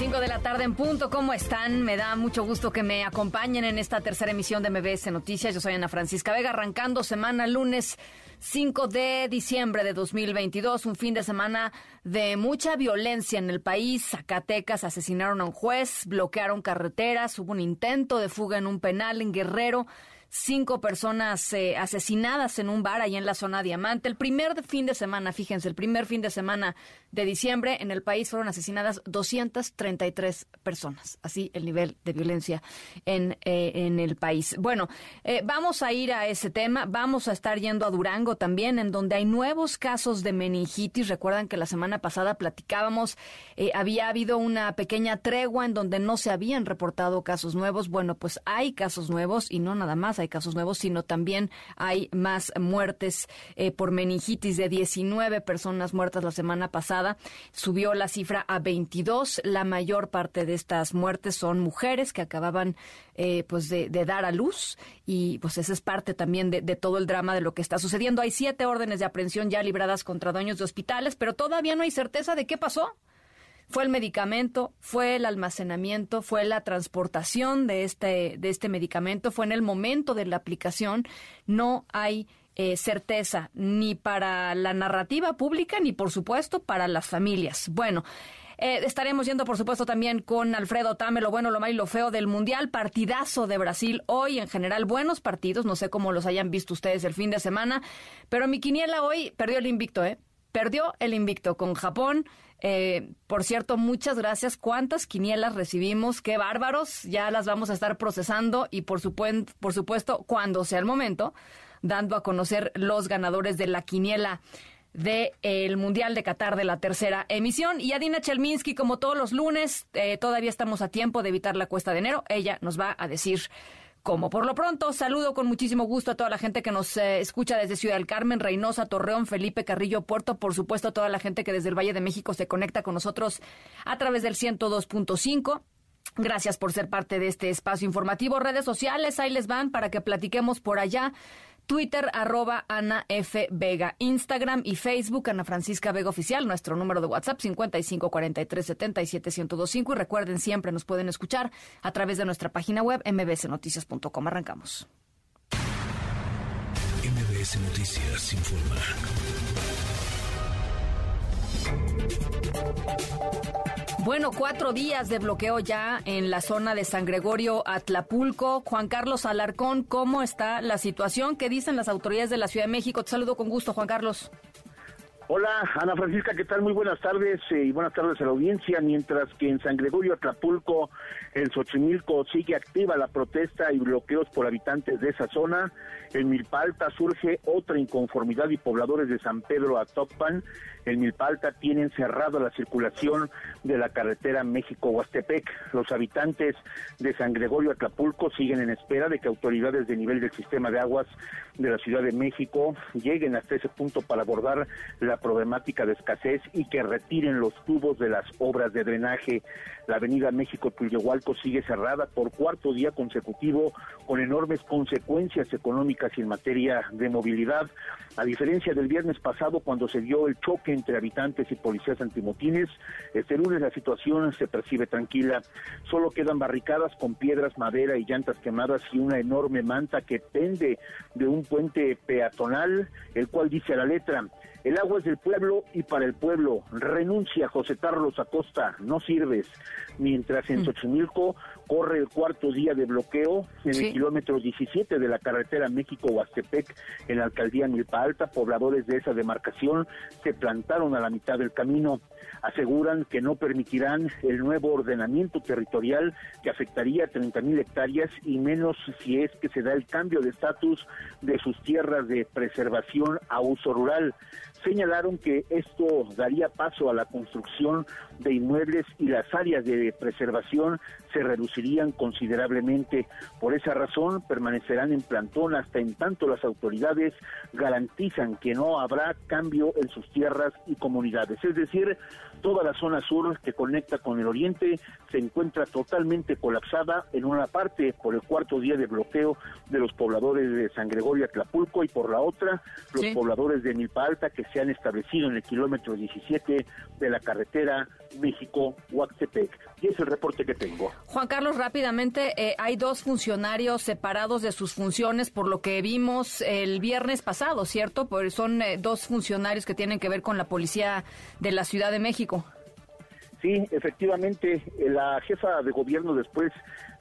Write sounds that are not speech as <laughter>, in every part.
5 de la tarde en punto, ¿cómo están? Me da mucho gusto que me acompañen en esta tercera emisión de MBS Noticias. Yo soy Ana Francisca Vega, arrancando semana lunes 5 de diciembre de 2022, un fin de semana de mucha violencia en el país. Zacatecas asesinaron a un juez, bloquearon carreteras, hubo un intento de fuga en un penal en Guerrero cinco personas eh, asesinadas en un bar ahí en la zona Diamante. El primer fin de semana, fíjense, el primer fin de semana de diciembre en el país fueron asesinadas 233 personas. Así el nivel de violencia en, eh, en el país. Bueno, eh, vamos a ir a ese tema. Vamos a estar yendo a Durango también, en donde hay nuevos casos de meningitis. Recuerdan que la semana pasada platicábamos, había habido una pequeña tregua en donde no se habían reportado casos nuevos. Bueno, pues hay casos nuevos y no nada más hay casos nuevos, sino también hay más muertes eh, por meningitis de 19 personas muertas la semana pasada. Subió la cifra a 22. La mayor parte de estas muertes son mujeres que acababan eh, pues de, dar a luz y pues esa es parte también de, de todo el drama de lo que está sucediendo. Hay siete órdenes de aprehensión ya libradas contra dueños de hospitales, pero todavía no hay certeza de qué pasó. Fue el medicamento, fue el almacenamiento, fue la transportación de este, de este medicamento, fue en el momento de la aplicación. No hay eh, certeza ni para la narrativa pública ni, por supuesto, para las familias. Bueno. Eh, estaremos yendo, por supuesto, también con Alfredo Tame, lo bueno, lo malo y lo feo del Mundial. Partidazo de Brasil hoy, en general, buenos partidos. No sé cómo los hayan visto ustedes el fin de semana. Pero mi quiniela hoy perdió el invicto, ¿eh? Perdió el invicto con Japón. Eh, por cierto, muchas gracias. ¿Cuántas quinielas recibimos? Qué bárbaros. Ya las vamos a estar procesando y por, por supuesto, cuando sea el momento, dando a conocer los ganadores de la quiniela del Mundial de Qatar de la tercera emisión. Y Adina Chelminsky, como todos los lunes, eh, todavía estamos a tiempo de evitar la cuesta de enero. Ella nos va a decir como por lo pronto, saludo con muchísimo gusto a toda la gente que nos eh, escucha desde Ciudad del Carmen, Reynosa, Torreón, Felipe, Carrillo, Puerto, por supuesto a toda la gente que desde el Valle de México se conecta con nosotros a través del 102.5. Gracias por ser parte de este espacio informativo. Redes sociales, ahí les van para que platiquemos por allá. Twitter, arroba Ana F. Vega. Instagram y Facebook, Ana Francisca Vega Oficial. Nuestro número de WhatsApp, 5543771025. Y recuerden, siempre nos pueden escuchar a través de nuestra página web, mbsnoticias.com. Arrancamos. MBS Noticias informa. Bueno, cuatro días de bloqueo ya en la zona de San Gregorio, Atlapulco. Juan Carlos Alarcón, ¿cómo está la situación? ¿Qué dicen las autoridades de la Ciudad de México? Te saludo con gusto, Juan Carlos. Hola, Ana Francisca, ¿qué tal? Muy buenas tardes eh, y buenas tardes a la audiencia. Mientras que en San Gregorio, Atlapulco, en Xochimilco sigue activa la protesta y bloqueos por habitantes de esa zona, en Milpalta surge otra inconformidad y pobladores de San Pedro a Toppan en Milpalta tienen cerrada la circulación de la carretera México-Huastepec. Los habitantes de San Gregorio Acapulco siguen en espera de que autoridades de nivel del sistema de aguas de la Ciudad de México lleguen hasta ese punto para abordar la problemática de escasez y que retiren los tubos de las obras de drenaje. La avenida México-Tuyehualco sigue cerrada por cuarto día consecutivo con enormes consecuencias económicas y en materia de movilidad. A diferencia del viernes pasado cuando se dio el choque entre habitantes y policías antimotines, este lunes la situación se percibe tranquila. Solo quedan barricadas con piedras, madera y llantas quemadas y una enorme manta que pende de un puente peatonal, el cual dice la letra, el agua es del pueblo y para el pueblo. Renuncia José Carlos Acosta, no sirves. Mientras en mm. Xochimilco corre el cuarto día de bloqueo en el kilómetro 17 de la carretera México-Huastepec en la alcaldía Milpa Alta, pobladores de esa demarcación se plantaron a la mitad del camino. Aseguran que no permitirán el nuevo ordenamiento territorial que afectaría a 30 mil hectáreas y menos si es que se da el cambio de estatus de sus tierras de preservación a uso rural señalaron que esto daría paso a la construcción de inmuebles y las áreas de preservación se reducirían considerablemente. Por esa razón, permanecerán en plantón hasta en tanto las autoridades garantizan que no habrá cambio en sus tierras y comunidades. Es decir, Toda la zona sur que conecta con el oriente se encuentra totalmente colapsada en una parte por el cuarto día de bloqueo de los pobladores de San Gregorio Atlapulco y por la otra los pobladores de Milpa Alta que se han establecido en el kilómetro 17 de la carretera México-Huaxtepec. Y es el reporte que tengo. Juan Carlos, rápidamente, eh, hay dos funcionarios separados de sus funciones por lo que vimos el viernes pasado, ¿cierto? Pues son eh, dos funcionarios que tienen que ver con la policía de la Ciudad de México. Sí, efectivamente, la jefa de gobierno después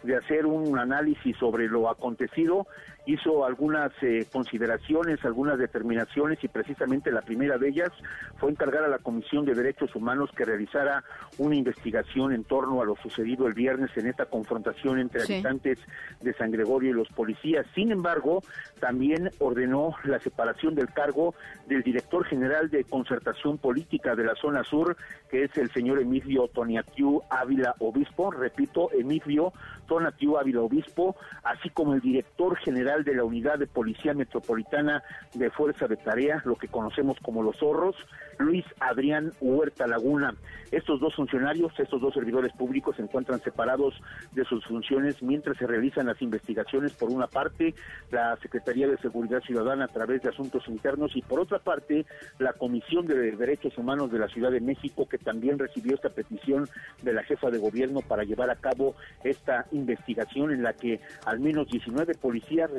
de hacer un análisis sobre lo acontecido, hizo algunas eh, consideraciones, algunas determinaciones y precisamente la primera de ellas fue encargar a la Comisión de Derechos Humanos que realizara una investigación en torno a lo sucedido el viernes en esta confrontación entre habitantes de San Gregorio y los policías. Sin embargo, también ordenó la separación del cargo del director general de concertación política de la zona sur, que es el señor Emilio Toniatiu Ávila Obispo, repito, Emilio Tonatiu Ávila Obispo, así como el director general de la Unidad de Policía Metropolitana de Fuerza de Tarea, lo que conocemos como los zorros, Luis Adrián Huerta Laguna. Estos dos funcionarios, estos dos servidores públicos se encuentran separados de sus funciones mientras se realizan las investigaciones. Por una parte, la Secretaría de Seguridad Ciudadana a través de Asuntos Internos y por otra parte, la Comisión de Derechos Humanos de la Ciudad de México, que también recibió esta petición de la jefa de gobierno para llevar a cabo esta investigación en la que al menos 19 policías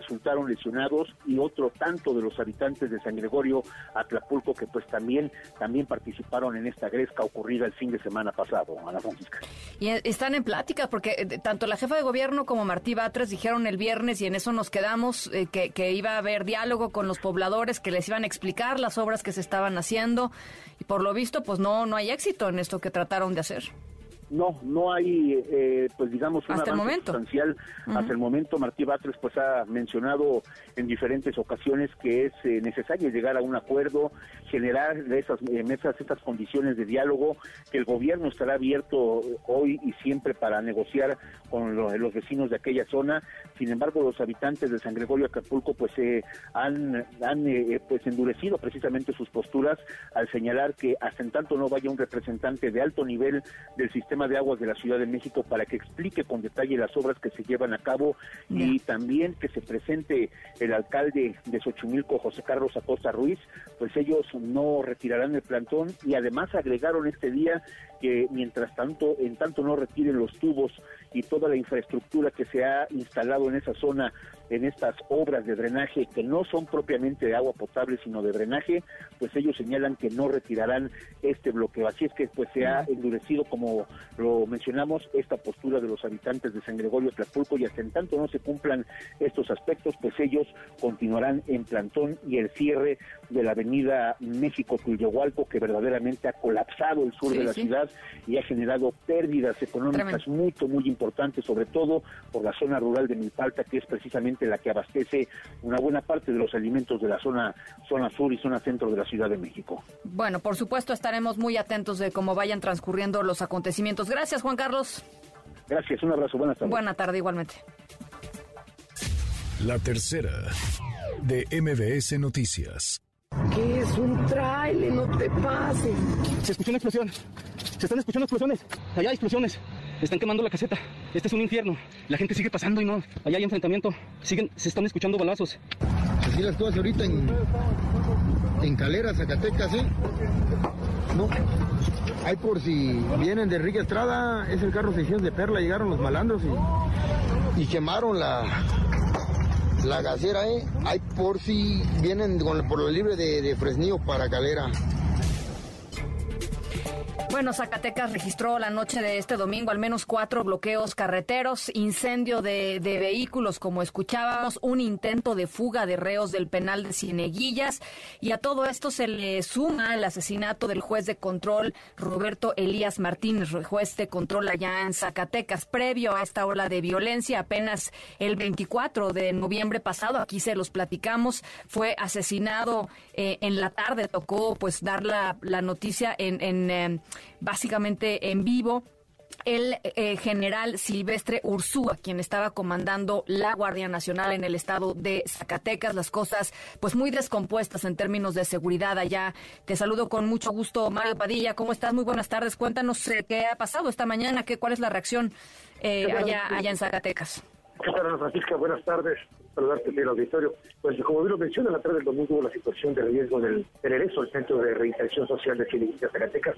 lesionados y otro tanto de los habitantes de San Gregorio Atlapulco que pues también también participaron en esta gresca ocurrida el fin de semana pasado, Ana Francisca. Y eh, están en plática, porque eh, tanto la jefa de gobierno como Martí Batres dijeron el viernes, y en eso nos quedamos, eh, que, que iba a haber diálogo con los pobladores, que les iban a explicar las obras que se estaban haciendo, y por lo visto, pues no, no hay éxito en esto que trataron de hacer. No, no hay, eh, pues digamos, un hasta avance sustancial. Hasta el momento, Martí Batres pues ha mencionado en diferentes ocasiones que es eh, necesario llegar a un acuerdo, generar esas eh, mesas, estas condiciones de diálogo, que el gobierno estará abierto hoy y siempre para negociar con los vecinos de aquella zona. Sin embargo, los habitantes de San Gregorio Acapulco pues han, han pues endurecido precisamente sus posturas al señalar que hasta en tanto no vaya un representante de alto nivel del sistema de aguas de la Ciudad de México para que explique con detalle las obras que se llevan a cabo y también que se presente el alcalde de Xochimilco, José Carlos Acosta Ruiz, pues ellos no retirarán el plantón y además agregaron este día que mientras tanto, en tanto no retiren los tubos y toda la infraestructura que se ha instalado en esa zona, en estas obras de drenaje que no son propiamente de agua potable, sino de drenaje, pues ellos señalan que no retirarán este bloqueo. Así es que pues se ha endurecido, como lo mencionamos, esta postura de los habitantes de San Gregorio Tlapulco y hasta en tanto no se cumplan estos aspectos, pues ellos continuarán en plantón y el cierre de la avenida México-Tuyahualco, que verdaderamente ha colapsado el sur de la ciudad y ha generado pérdidas económicas muy, muy importantes, sobre todo por la zona rural de Milpalta, que es precisamente la que abastece una buena parte de los alimentos de la zona, zona sur y zona centro de la Ciudad de México. Bueno, por supuesto estaremos muy atentos de cómo vayan transcurriendo los acontecimientos. Gracias, Juan Carlos. Gracias, un abrazo, buenas tardes. Buena tarde igualmente. La tercera de MBS Noticias. ¿Qué es un trailer? No te pases. Se escuchó una explosión. Se están escuchando explosiones. Allá hay explosiones. Están quemando la caseta. Este es un infierno. La gente sigue pasando y no. Allá hay enfrentamiento. Siguen, se están escuchando balazos. Así las cosas ahorita en, Calera, Zacatecas, ¿eh? No. Hay por si vienen de Enrique Estrada, es el carro 600 de Perla, llegaron los malandros y, quemaron la, la gasera, ¿eh? Hay por si vienen por lo libre de, de Fresnillo para Calera. Bueno, Zacatecas registró la noche de este domingo al menos cuatro bloqueos carreteros, incendio de, vehículos, como escuchábamos, un intento de fuga de reos del penal de Cieneguillas y a todo esto se le suma el asesinato del juez de control Roberto Elías Martínez, juez de control allá en Zacatecas. Previo a esta ola de violencia, apenas el 24 de noviembre pasado, aquí se los platicamos, fue asesinado eh, en la tarde, tocó pues dar la, noticia en... en eh, básicamente en vivo el eh, general Silvestre Ursúa, quien estaba comandando la Guardia Nacional en el estado de Zacatecas. Las cosas, pues, muy descompuestas en términos de seguridad allá. Te saludo con mucho gusto, Mario Padilla. ¿Cómo estás? Muy buenas tardes. Cuéntanos eh, qué ha pasado esta mañana, qué, cuál es la reacción eh, allá, allá en Zacatecas. ¿Qué tal, Francisca? Buenas tardes. Saludarte en el auditorio. Pues como bien lo menciona, la tarde del domingo la situación de riesgo del regreso al Centro de Reinserción Social de Filipinas, Zacatecas.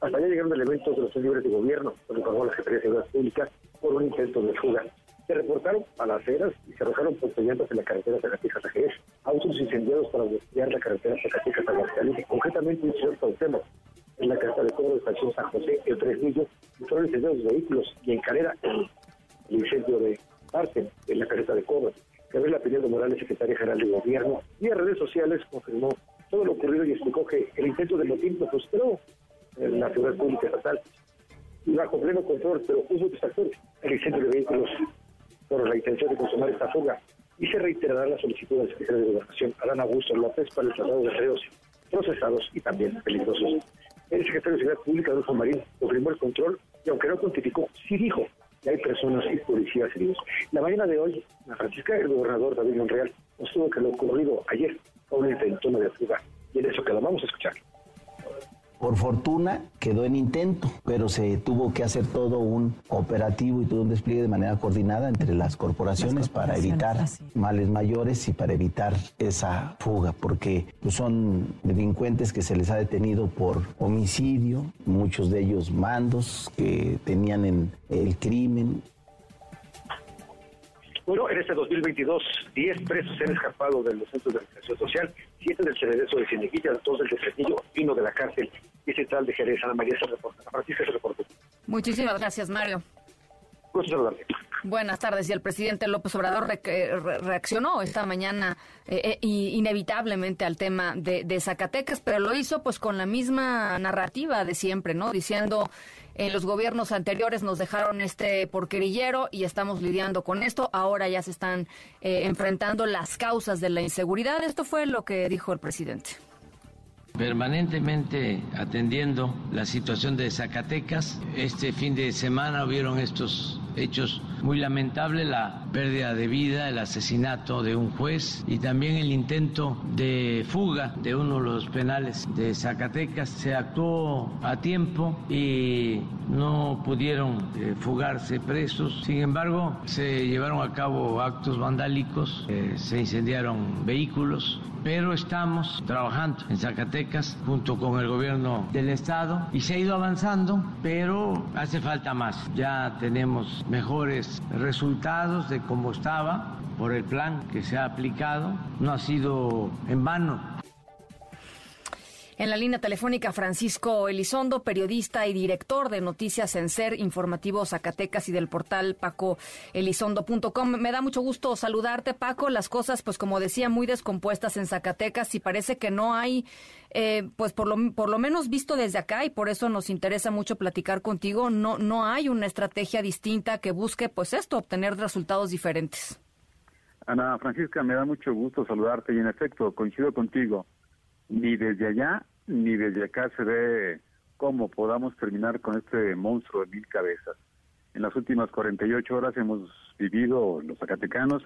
Hasta allá llegaron elementos de los libres de gobierno, lo informó la Secretaría de Seguridad Pública, por un intento de fuga. Se reportaron a las aceras y se arrojaron porteñantes en la carretera Zacatecas a Jerez, autos incendiados para desviar la carretera Zacatecas Aguascalientes, concretamente un señor Cuauhtémoc, en la casa de cobro de estación San José, el Fresnillo, y fueron incendiados vehículos y en Calera el, incendio de parte en la carreta de cobro. Gabriela Pinedo Morales, secretaria general de Gobierno, y en redes sociales confirmó todo lo ocurrido y explicó que el intento de motín lo frustró en la seguridad pública estatal y bajo pleno control, pero hubo otros actores, el incendio de vehículos por la intención de consumar esta fuga y se reiterará la solicitud del secretario de Gobernación, Adán Augusto López, para el traslado de reos procesados y también peligrosos. El secretario de Seguridad Pública, Adolfo Marín, confirmó el control y aunque no cuantificó, sí dijo que hay personas y policías heridos. La mañana de hoy, la Francisca, el gobernador David Monreal, nos tuvo que lo ocurrido ayer fue un intento de fuga. Y en eso que lo vamos a escuchar. Por fortuna quedó en intento, pero se tuvo que hacer todo un operativo y todo un despliegue de manera coordinada entre las corporaciones, para evitar males mayores y para evitar esa fuga, porque pues, son delincuentes que se les ha detenido por homicidio, muchos de ellos mandos que tenían en el crimen bueno, en este 2022, 10 presos se han escapado de los centros de reinserción social, 7 del Cerezo de Cineguilla, 2 del y uno de la cárcel y central de Jerez. Ana María se reporta. Ana Francisca se reportó. Muchísimas gracias, Mario. Saludarte. Buenas tardes. Y el presidente López Obrador reaccionó esta mañana eh, eh inevitablemente al tema de, de, Zacatecas, pero lo hizo pues con la misma narrativa de siempre, ¿no? Diciendo en los gobiernos anteriores nos dejaron este porquerillero y estamos lidiando con esto. Ahora ya se están eh, enfrentando las causas de la inseguridad. Esto fue lo que dijo el presidente permanentemente atendiendo la situación de Zacatecas. Este fin de semana hubieron estos hechos muy lamentables, la pérdida de vida, el asesinato de un juez y también el intento de fuga de uno de los penales de Zacatecas. Se actuó a tiempo y no pudieron eh, fugarse presos. Sin embargo, se llevaron a cabo actos vandálicos, eh, se incendiaron vehículos, pero estamos trabajando en Zacatecas junto con el gobierno del estado y se ha ido avanzando, pero hace falta más. Ya tenemos mejores resultados de cómo estaba por el plan que se ha aplicado. No ha sido en vano en la línea telefónica, Francisco Elizondo, periodista y director de Noticias en Ser, Informativo Zacatecas y del portal pacoelizondo.com. Me da mucho gusto saludarte, Paco. Las cosas, pues como decía, muy descompuestas en Zacatecas y parece que no hay, eh, pues por lo, por lo menos visto desde acá y por eso nos interesa mucho platicar contigo, no, no hay una estrategia distinta que busque, pues esto, obtener resultados diferentes. Ana Francisca, me da mucho gusto saludarte y en efecto coincido contigo ni desde allá ni desde acá se ve cómo podamos terminar con este monstruo de mil cabezas. En las últimas 48 horas hemos vivido los zacatecanos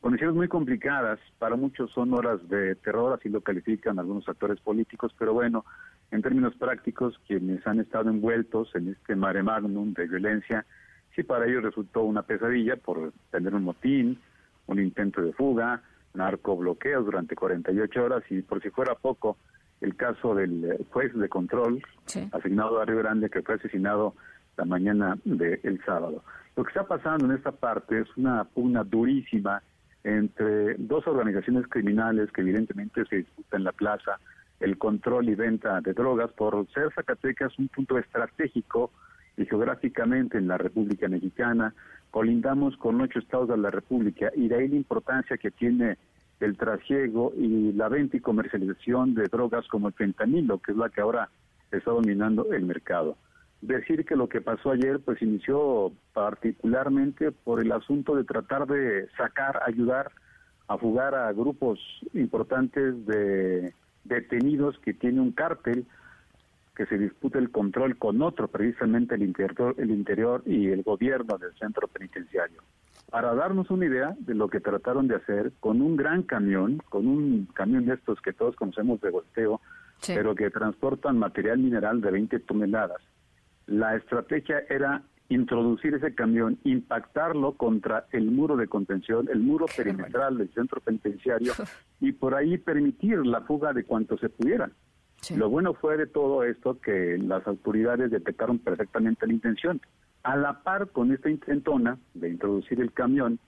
condiciones muy complicadas, para muchos son horas de terror, así lo califican algunos actores políticos, pero bueno, en términos prácticos, quienes han estado envueltos en este mare magnum de violencia, sí para ellos resultó una pesadilla por tener un motín, un intento de fuga, narcobloqueos durante 48 horas y por si fuera poco, el caso del eh, juez de control asignado a Río Grande que fue asesinado la mañana del sábado. Lo que está pasando en esta parte es una pugna durísima entre dos organizaciones criminales que evidentemente se disputan en la plaza el control y venta de drogas por ser Zacatecas un punto estratégico y geográficamente en la República Mexicana, colindamos con ocho estados de la República y de ahí la importancia que tiene el trasiego y la venta y comercialización de drogas como el fentanilo, que es la que ahora está dominando el mercado. Decir que lo que pasó ayer pues inició particularmente por el asunto de tratar de sacar, ayudar a fugar a grupos importantes de detenidos que tiene un cártel que se dispute el control con otro, precisamente el interior, el interior y el gobierno del centro penitenciario. Para darnos una idea de lo que trataron de hacer con un gran camión, con un camión de estos que todos conocemos de volteo, pero que transportan material mineral de 20 toneladas. La estrategia era introducir ese camión, impactarlo contra el muro de contención, el muro perimetral del centro penitenciario <laughs> y por ahí permitir la fuga de cuanto se pudiera. Lo bueno fue de todo esto que las autoridades detectaron perfectamente la intención. A la par con esta intentona de introducir el camión,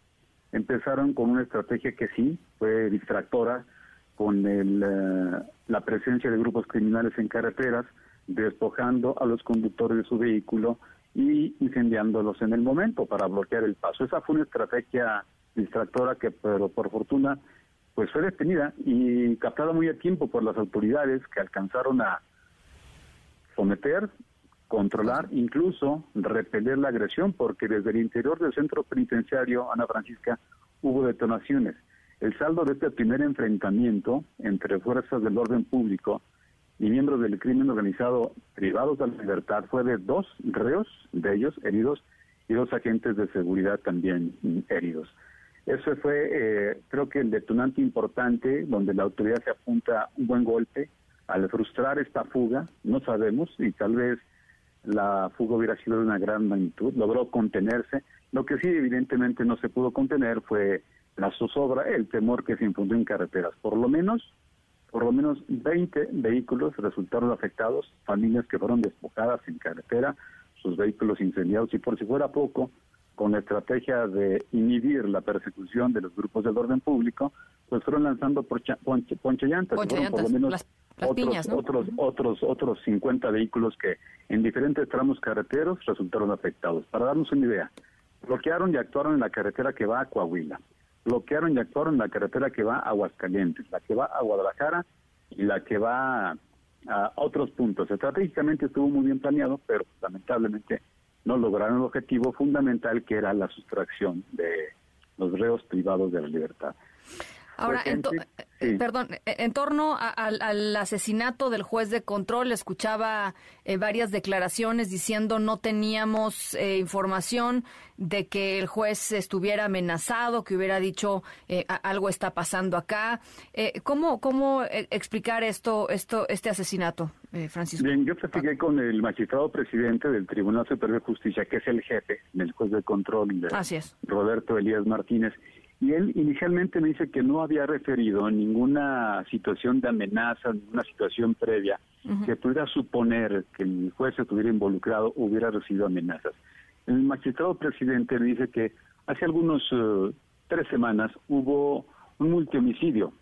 empezaron con una estrategia que sí fue distractora, con el, eh, la presencia de grupos criminales en carreteras, despojando a los conductores de su vehículo y incendiándolos en el momento para bloquear el paso. Esa fue una estrategia distractora que, pero por fortuna, pues fue detenida y captada muy a tiempo por las autoridades que alcanzaron a someter, controlar, incluso repeler la agresión, porque desde el interior del centro penitenciario, Ana Francisca, hubo detonaciones. El saldo de este primer enfrentamiento entre fuerzas del orden público y miembros del crimen organizado privados de la libertad fue de dos reos, de ellos heridos, y dos agentes de seguridad también heridos. Eso fue, eh, creo que el detonante importante donde la autoridad se apunta un buen golpe al frustrar esta fuga, no sabemos, y tal vez la fuga hubiera sido de una gran magnitud, logró contenerse. Lo que sí evidentemente no se pudo contener fue la zozobra, el temor que se infundió en carreteras. Por lo menos por lo menos 20 vehículos resultaron afectados, familias que fueron despojadas en carretera, sus vehículos incendiados y por si fuera poco, con la estrategia de inhibir la persecución de los grupos del orden público, pues fueron lanzando ponche, ponche llantas, por lo menos otros, otros, otros, otros 50 vehículos que en diferentes tramos carreteros resultaron afectados. Para darnos una idea, bloquearon y actuaron en la carretera que va a Coahuila, bloquearon y actuaron la carretera que va a Aguascalientes, la que va a Guadalajara y la que va a, otros puntos. Estratégicamente estuvo muy bien planeado, pero lamentablemente no lograron el objetivo fundamental que era la sustracción de los reos privados de la libertad. Ahora, eh, perdón, eh, en torno al asesinato del juez de control, escuchaba eh, varias declaraciones diciendo no teníamos información de que el juez estuviera amenazado, que hubiera dicho algo está pasando acá. ¿Cómo, cómo explicar esto, esto, este asesinato, Francisco? Bien, yo platiqué con el magistrado presidente del Tribunal Superior de Justicia, que es el jefe del juez de control, Roberto Elías Martínez y él inicialmente me dice que no había referido ninguna situación de amenaza, ninguna situación previa que pudiera suponer que el juez se estuviera involucrado o hubiera recibido amenazas. El magistrado presidente me dice que hace algunos eh, tres semanas hubo un multihomicidio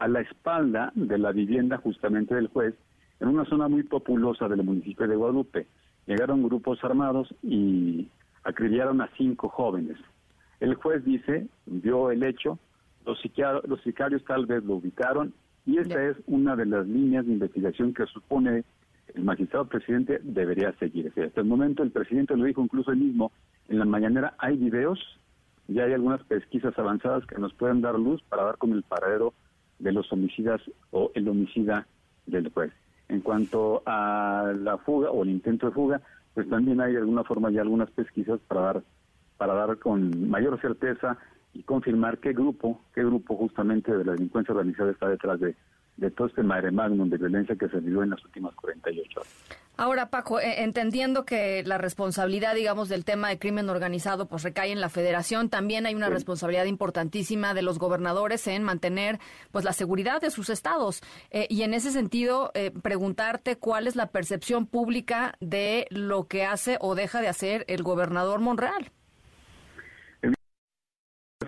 a la espalda de la vivienda justamente del juez en una zona muy populosa del municipio de Guadalupe. Llegaron grupos armados y acribillaron a cinco jóvenes. El juez dice, vio el hecho, los, los sicarios tal vez lo ubicaron y esta es una de las líneas de investigación que supone el magistrado presidente debería seguir. hasta el momento el presidente lo dijo incluso él mismo, en la mañanera hay videos, ya hay algunas pesquisas avanzadas que nos pueden dar luz para dar con el paradero de los homicidas o el homicida del juez. En cuanto a la fuga o el intento de fuga, pues también hay de alguna forma ya algunas pesquisas para dar para dar con mayor certeza y confirmar qué grupo, qué grupo justamente de la delincuencia organizada está detrás de, todo este mare magnum de violencia que se vivió en las últimas 48 horas. Ahora, Paco, eh, entendiendo que la responsabilidad, digamos, del tema de crimen organizado, pues recae en la Federación, también hay una responsabilidad importantísima de los gobernadores en mantener, pues, la seguridad de sus estados. Eh, y en ese sentido, eh, preguntarte cuál es la percepción pública de lo que hace o deja de hacer el gobernador Monreal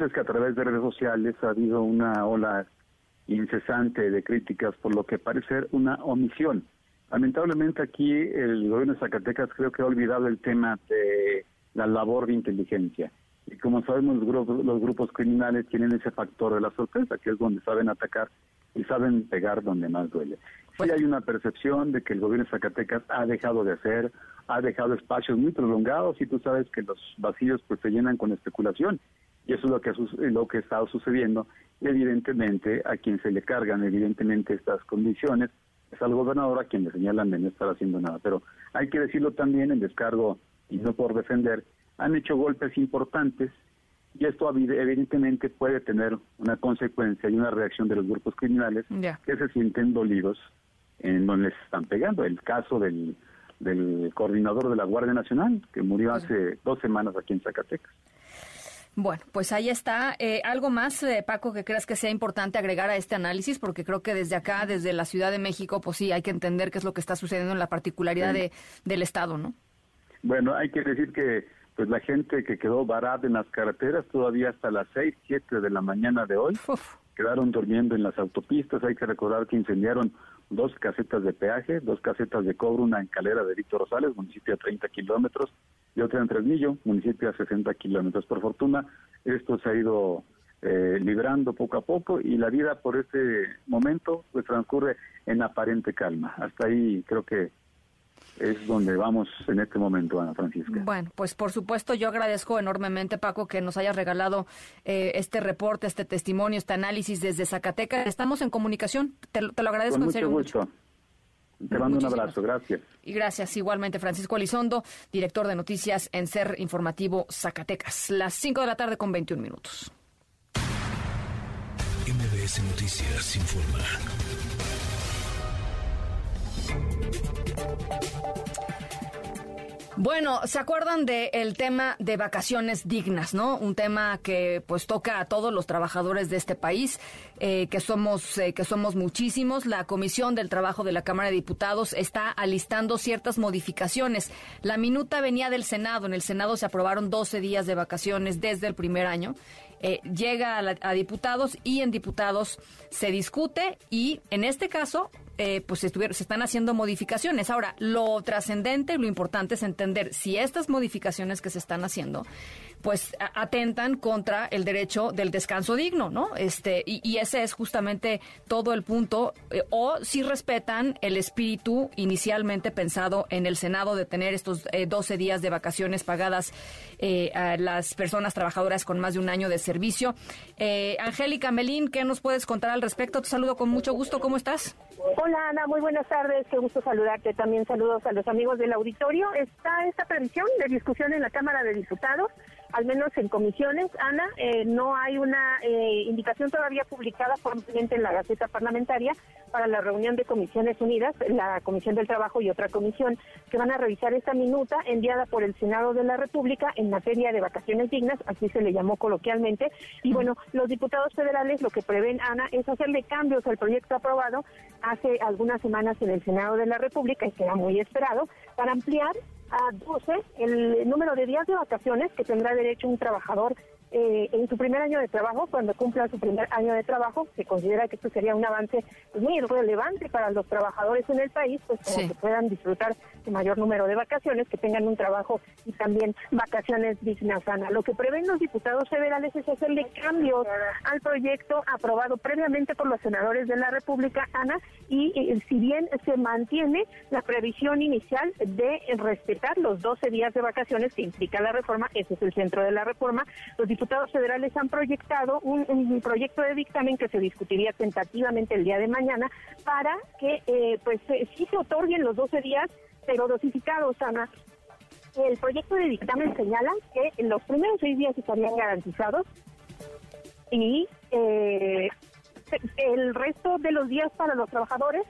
es que a través de redes sociales ha habido una ola incesante de críticas por lo que parece ser una omisión. Lamentablemente aquí el gobierno de Zacatecas creo que ha olvidado el tema de la labor de inteligencia. Y como sabemos, los grupos, los grupos criminales tienen ese factor de la sorpresa, que es donde saben atacar y saben pegar donde más duele. Sí pues hay una percepción de que el gobierno de Zacatecas ha dejado de hacer, ha dejado espacios muy prolongados y tú sabes que los vacíos pues se llenan con especulación y eso es lo que, ha, lo que ha estado sucediendo. evidentemente, a quien se le cargan, evidentemente, estas condiciones, es al gobernador a quien le señalan de no estar haciendo nada. Pero hay que decirlo también en descargo y no por defender, han hecho golpes importantes y esto evidentemente puede tener una consecuencia y una reacción de los grupos criminales que se sienten dolidos en donde les están pegando. El caso del, del coordinador de la Guardia Nacional, que murió hace dos semanas aquí en Zacatecas. Bueno, pues ahí está. Eh, ¿Algo más, eh, Paco, que creas que sea importante agregar a este análisis? Porque creo que desde acá, desde la Ciudad de México, pues sí, hay que entender qué es lo que está sucediendo en la particularidad de, del Estado, ¿no? Bueno, hay que decir que pues la gente que quedó varada en las carreteras todavía hasta las 6, 7 de la mañana de hoy, quedaron durmiendo en las autopistas. Hay que recordar que incendiaron dos casetas de peaje, dos casetas de cobro, una en Calera de Víctor Rosales, municipio a 30 kilómetros, y otra en Fresnillo, municipio a 60 kilómetros. Por fortuna, esto se ha ido eh, librando poco a poco y la vida por este momento pues transcurre en aparente calma. Hasta ahí creo que es donde vamos en este momento, Ana Francisca. Bueno, pues por supuesto yo agradezco enormemente, Paco, que nos hayas regalado eh, este reporte, este testimonio, este análisis desde Zacatecas. Estamos en comunicación, te, lo agradezco Con en serio mucho. Te mando un abrazo, gracias. Y gracias igualmente, Francisco Elizondo, director de noticias en Ser Informativo Zacatecas. Las 5 de la tarde con 21 minutos. MBS Noticias informa. Bueno, ¿se acuerdan del tema de vacaciones dignas, no? Un tema que pues toca a todos los trabajadores de este país, eh, que somos eh, que somos muchísimos. La Comisión del Trabajo de la Cámara de Diputados está alistando ciertas modificaciones. La minuta venía del Senado. En el Senado se aprobaron 12 días de vacaciones desde el primer año. Eh, llega a, diputados y en diputados se discute y en este caso eh, pues se, se están haciendo modificaciones. Ahora, lo trascendente, lo importante es entender si estas modificaciones que se están haciendo pues atentan contra el derecho del descanso digno, ¿no? Este, y, ese es justamente todo el punto, eh, o si respetan el espíritu inicialmente pensado en el Senado de tener estos 12 días de vacaciones pagadas a las personas trabajadoras con más de un año de servicio. Angélica Melín, ¿qué nos puedes contar al respecto? Te saludo con mucho gusto, ¿cómo estás? Hola Ana, muy buenas tardes, qué gusto saludarte. También saludos a los amigos del auditorio. Está esta previsión de discusión en la Cámara de Diputados al menos en comisiones, Ana, eh, no hay una eh, indicación todavía publicada formalmente en la Gaceta Parlamentaria para la reunión de Comisiones Unidas, la Comisión del Trabajo y otra comisión, que van a revisar esta minuta enviada por el Senado de la República en materia de vacaciones dignas, así se le llamó coloquialmente. Y bueno, los diputados federales lo que prevén, Ana, es hacerle cambios al proyecto aprobado hace algunas semanas en el Senado de la República y que era muy esperado, para ampliar a 12 el número de días de vacaciones que tendrá derecho un trabajador eh, en su primer año de trabajo, cuando cumpla su primer año de trabajo, se considera que esto sería un avance muy relevante para los trabajadores en el país, pues para que puedan disfrutar de mayor número de vacaciones, que tengan un trabajo y también vacaciones dignas, Ana. Lo que prevén los diputados federales es hacerle cambios al proyecto aprobado previamente por los senadores de la República, Ana, y eh, si bien se mantiene la previsión inicial de respetar los 12 días de vacaciones que implica la reforma, ese es el centro de la reforma, los diputados diputados federales han proyectado un, proyecto de dictamen que se discutiría tentativamente el día de mañana para que eh, pues eh, sí se otorguen los 12 días, pero dosificados, Ana. El proyecto de dictamen señala que los primeros seis días estarían garantizados y eh, el resto de los días para los trabajadores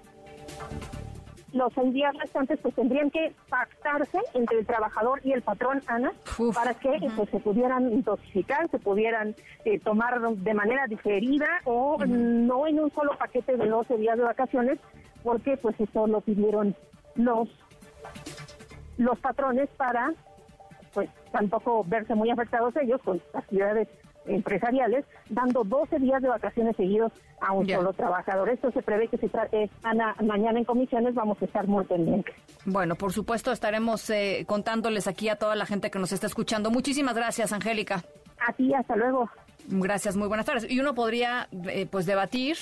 los seis días restantes pues tendrían que pactarse entre el trabajador y el patrón, Ana, para que pues, se pudieran intoxicar, se pudieran eh, tomar de manera diferida o no en un solo paquete de 12 días de vacaciones, porque pues eso lo pidieron los los patrones para pues tampoco verse muy afectados ellos con actividades empresariales, dando 12 días de vacaciones seguidos a un solo trabajador. Esto se prevé que se trate mañana en comisiones, vamos a estar muy pendientes. Bueno, por supuesto, estaremos eh, contándoles aquí a toda la gente que nos está escuchando. Muchísimas gracias, Angélica. A ti, hasta luego. Gracias, muy buenas tardes. Y uno podría, eh, pues, debatir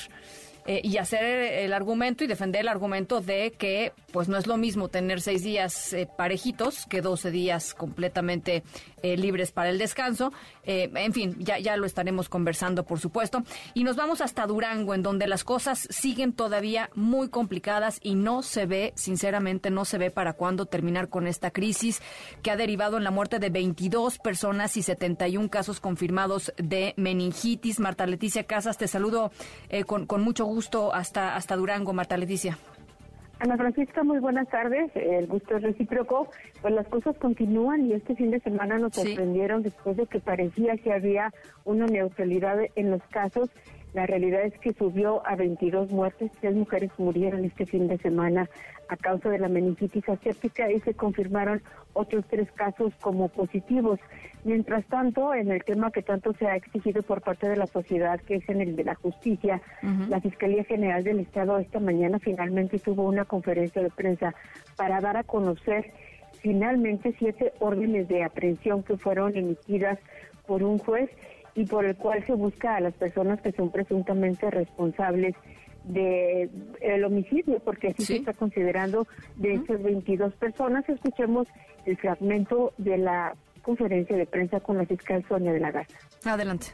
eh, y hacer el argumento y defender el argumento de que pues no es lo mismo tener seis días eh, parejitos que 12 días completamente eh, libres para el descanso. en fin, ya, ya lo estaremos conversando, por supuesto. Y nos vamos hasta Durango, en donde las cosas siguen todavía muy complicadas y no se ve, sinceramente, no se ve para cuándo terminar con esta crisis que ha derivado en la muerte de 22 personas y 71 casos confirmados de meningitis. Marta Leticia Casas, te saludo con, con mucho gusto hasta, hasta Durango, Marta Leticia. Ana Francisca, muy buenas tardes. El gusto es recíproco. Pues las cosas continúan y este fin de semana nos sorprendieron después de que parecía que había una neutralidad en los casos la realidad es que subió a 22 muertes, tres mujeres murieron este fin de semana a causa de la meningitis aséptica y se confirmaron otros tres casos como positivos. Mientras tanto, en el tema que tanto se ha exigido por parte de la sociedad, que es en el de la justicia, la Fiscalía General del Estado esta mañana finalmente tuvo una conferencia de prensa para dar a conocer finalmente siete órdenes de aprehensión que fueron emitidas por un juez y por el cual se busca a las personas que son presuntamente responsables de el homicidio, porque así se está considerando de esas 22 personas. Escuchemos el fragmento de la conferencia de prensa con la fiscal Sonia de la Garza. Adelante.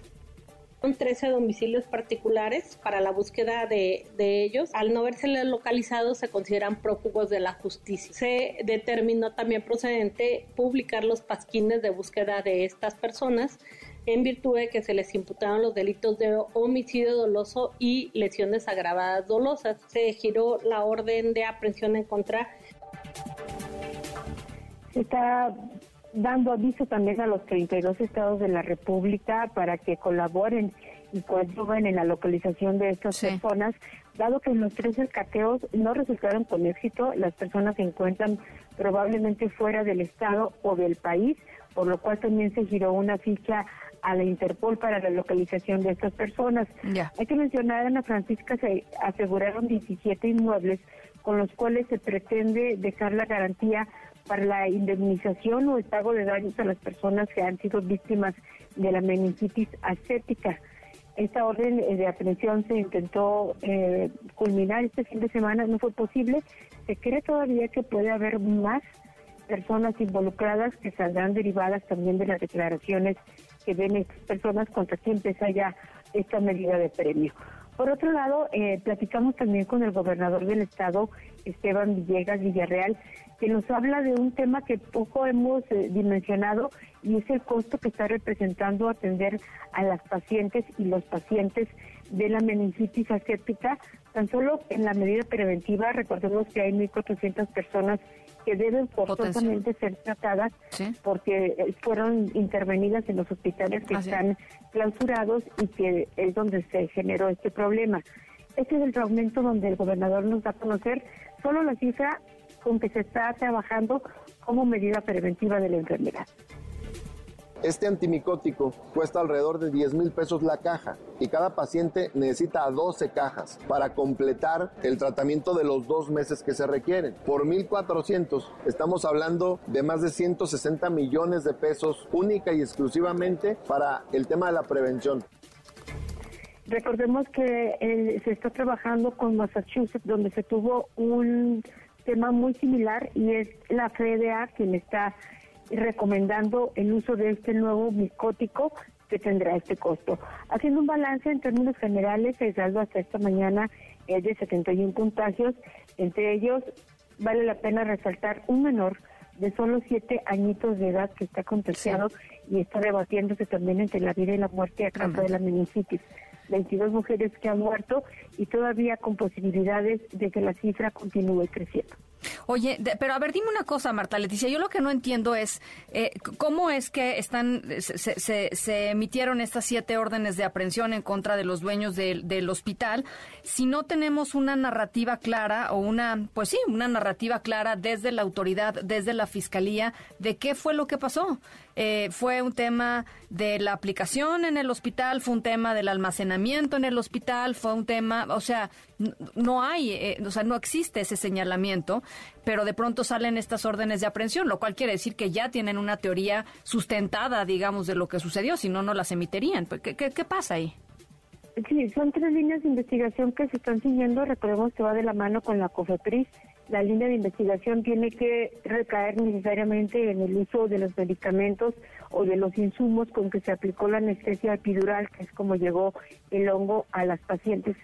Son 13 domicilios particulares para la búsqueda de, de, ellos. Al no verse localizados, se consideran prófugos de la justicia. Se determinó también procedente publicar los pasquines de búsqueda de estas personas en virtud de que se les imputaron los delitos de homicidio doloso y lesiones agravadas dolosas. Se giró la orden de aprehensión en contra. Se está dando aviso también a los 32 estados de la República para que colaboren y coadyuven en la localización de estas personas, dado que en los tres escateos no resultaron con éxito, las personas se encuentran probablemente fuera del estado o del país, por lo cual también se giró una ficha a la Interpol para la localización de estas personas. Hay que mencionar, Ana Francisca, se aseguraron 17 inmuebles con los cuales se pretende dejar la garantía para la indemnización o el pago de daños a las personas que han sido víctimas de la meningitis ascética. Esta orden de aprehensión se intentó eh, culminar este fin de semana, no fue posible. Se cree todavía que puede haber más personas involucradas que saldrán derivadas también de las declaraciones que estas personas contra quien empieza ya esta medida de premio. Por otro lado, eh, platicamos también con el gobernador del estado, Esteban Villegas Villarreal, que nos habla de un tema que poco hemos eh, dimensionado y es el costo que está representando atender a las pacientes y los pacientes de la meningitis aséptica. Tan solo en la medida preventiva, recordemos que hay 1.400 personas que deben forzosamente ser tratadas porque eh, fueron intervenidas en los hospitales que están clausurados y que es donde se generó este problema. Este es el fragmento donde el gobernador nos da a conocer solo la cifra con que se está trabajando como medida preventiva de la enfermedad. Este antimicótico cuesta alrededor de 10 mil pesos la caja y cada paciente necesita 12 cajas para completar el tratamiento de los dos meses que se requieren. Por 1.400 estamos hablando de más de 160 millones de pesos única y exclusivamente para el tema de la prevención. Recordemos que eh, se está trabajando con Massachusetts, donde se tuvo un tema muy similar y es la FDA quien está recomendando el uso de este nuevo micótico que tendrá este costo. Haciendo un balance en términos generales, el saldo hasta esta mañana es de 71 contagios, entre ellos vale la pena resaltar un menor de solo siete añitos de edad que está contagiado y está debatiéndose también entre la vida y la muerte a causa de la meningitis. 22 mujeres que han muerto y todavía con posibilidades de que la cifra continúe creciendo. Oye, pero a ver, dime una cosa, Marta Leticia. Yo lo que no entiendo es eh, cómo es que están se, se, emitieron estas siete órdenes de aprehensión en contra de los dueños del hospital si no tenemos una narrativa clara o una, pues sí, una narrativa clara desde la autoridad, desde la fiscalía de qué fue lo que pasó. Eh, fue un tema de la aplicación en el hospital, fue un tema del almacenamiento en el hospital, fue un tema, o sea, no hay, eh, o sea, no existe ese señalamiento, pero de pronto salen estas órdenes de aprehensión, lo cual quiere decir que ya tienen una teoría sustentada, digamos, de lo que sucedió, si no, no las emiterían. ¿Qué, qué, qué pasa ahí? Sí, son tres líneas de investigación que se están siguiendo. Recordemos que va de la mano con la COFEPRIS. La línea de investigación tiene que recaer necesariamente en el uso de los medicamentos o de los insumos con que se aplicó la anestesia epidural, que es como llegó el hongo a las pacientes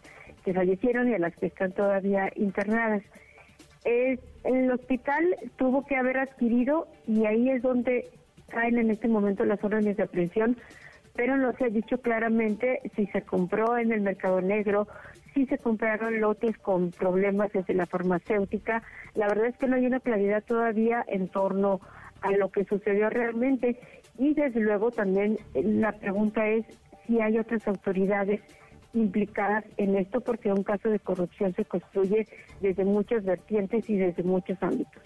que fallecieron y a las que están todavía internadas. El hospital tuvo que haber adquirido y ahí es donde caen en este momento las órdenes de aprehensión pero no se ha dicho claramente si se compró en el mercado negro, si se compraron lotes con problemas desde la farmacéutica. La verdad es que no hay una claridad todavía en torno a lo que sucedió realmente y desde luego también la pregunta es si hay otras autoridades implicadas en esto porque un caso de corrupción se construye desde muchas vertientes y desde muchos ámbitos.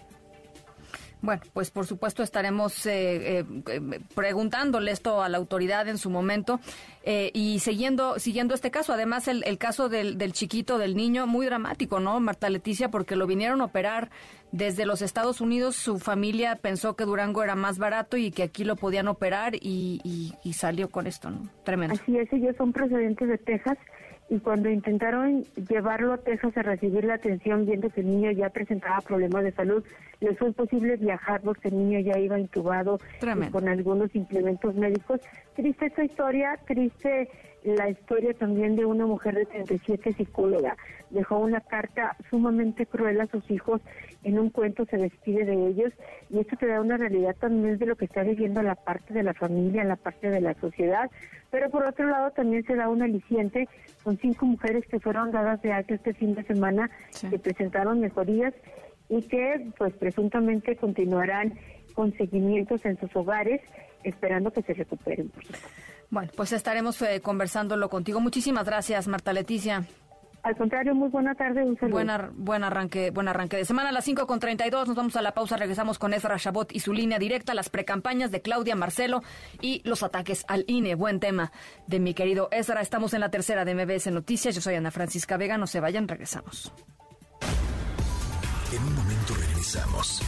Bueno, pues por supuesto estaremos eh, eh, preguntándole esto a la autoridad en su momento eh, y siguiendo siguiendo este caso. Además, el, caso del, chiquito, del niño, muy dramático, ¿no, Marta Leticia? Porque lo vinieron a operar desde los Estados Unidos. Su familia pensó que Durango era más barato y que aquí lo podían operar y, y salió con esto, ¿no? Tremendo. Así es, ellos son procedentes de Texas y cuando intentaron llevarlo a Texas a recibir la atención viendo que el niño ya presentaba problemas de salud, les fue imposible viajar porque el niño ya iba intubado con algunos implementos médicos. Triste esta historia, triste la historia también de una mujer de 37 psicóloga. Dejó una carta sumamente cruel a sus hijos, en un cuento se despide de ellos. Y esto te da una realidad también de lo que está viviendo la parte de la familia, la parte de la sociedad, pero por otro lado también se da un aliciente. Con cinco mujeres que fueron dadas de alta este fin de semana, que presentaron mejorías y que pues presuntamente continuarán con seguimientos en sus hogares esperando que se recuperen. Bueno, pues estaremos eh, conversándolo contigo. Muchísimas gracias, Marta Leticia. Al contrario, muy buena tarde, un saludo. Buena, buen, arranque, buen arranque de semana. A las 5 con 32 nos vamos a la pausa. Regresamos con Ezra Chabot y su línea directa, las precampañas de Claudia Marcelo y los ataques al INE. Buen tema de mi querido Ezra. Estamos en la tercera de MBS Noticias. Yo soy Ana Francisca Vega. No se vayan, regresamos. En un momento regresamos.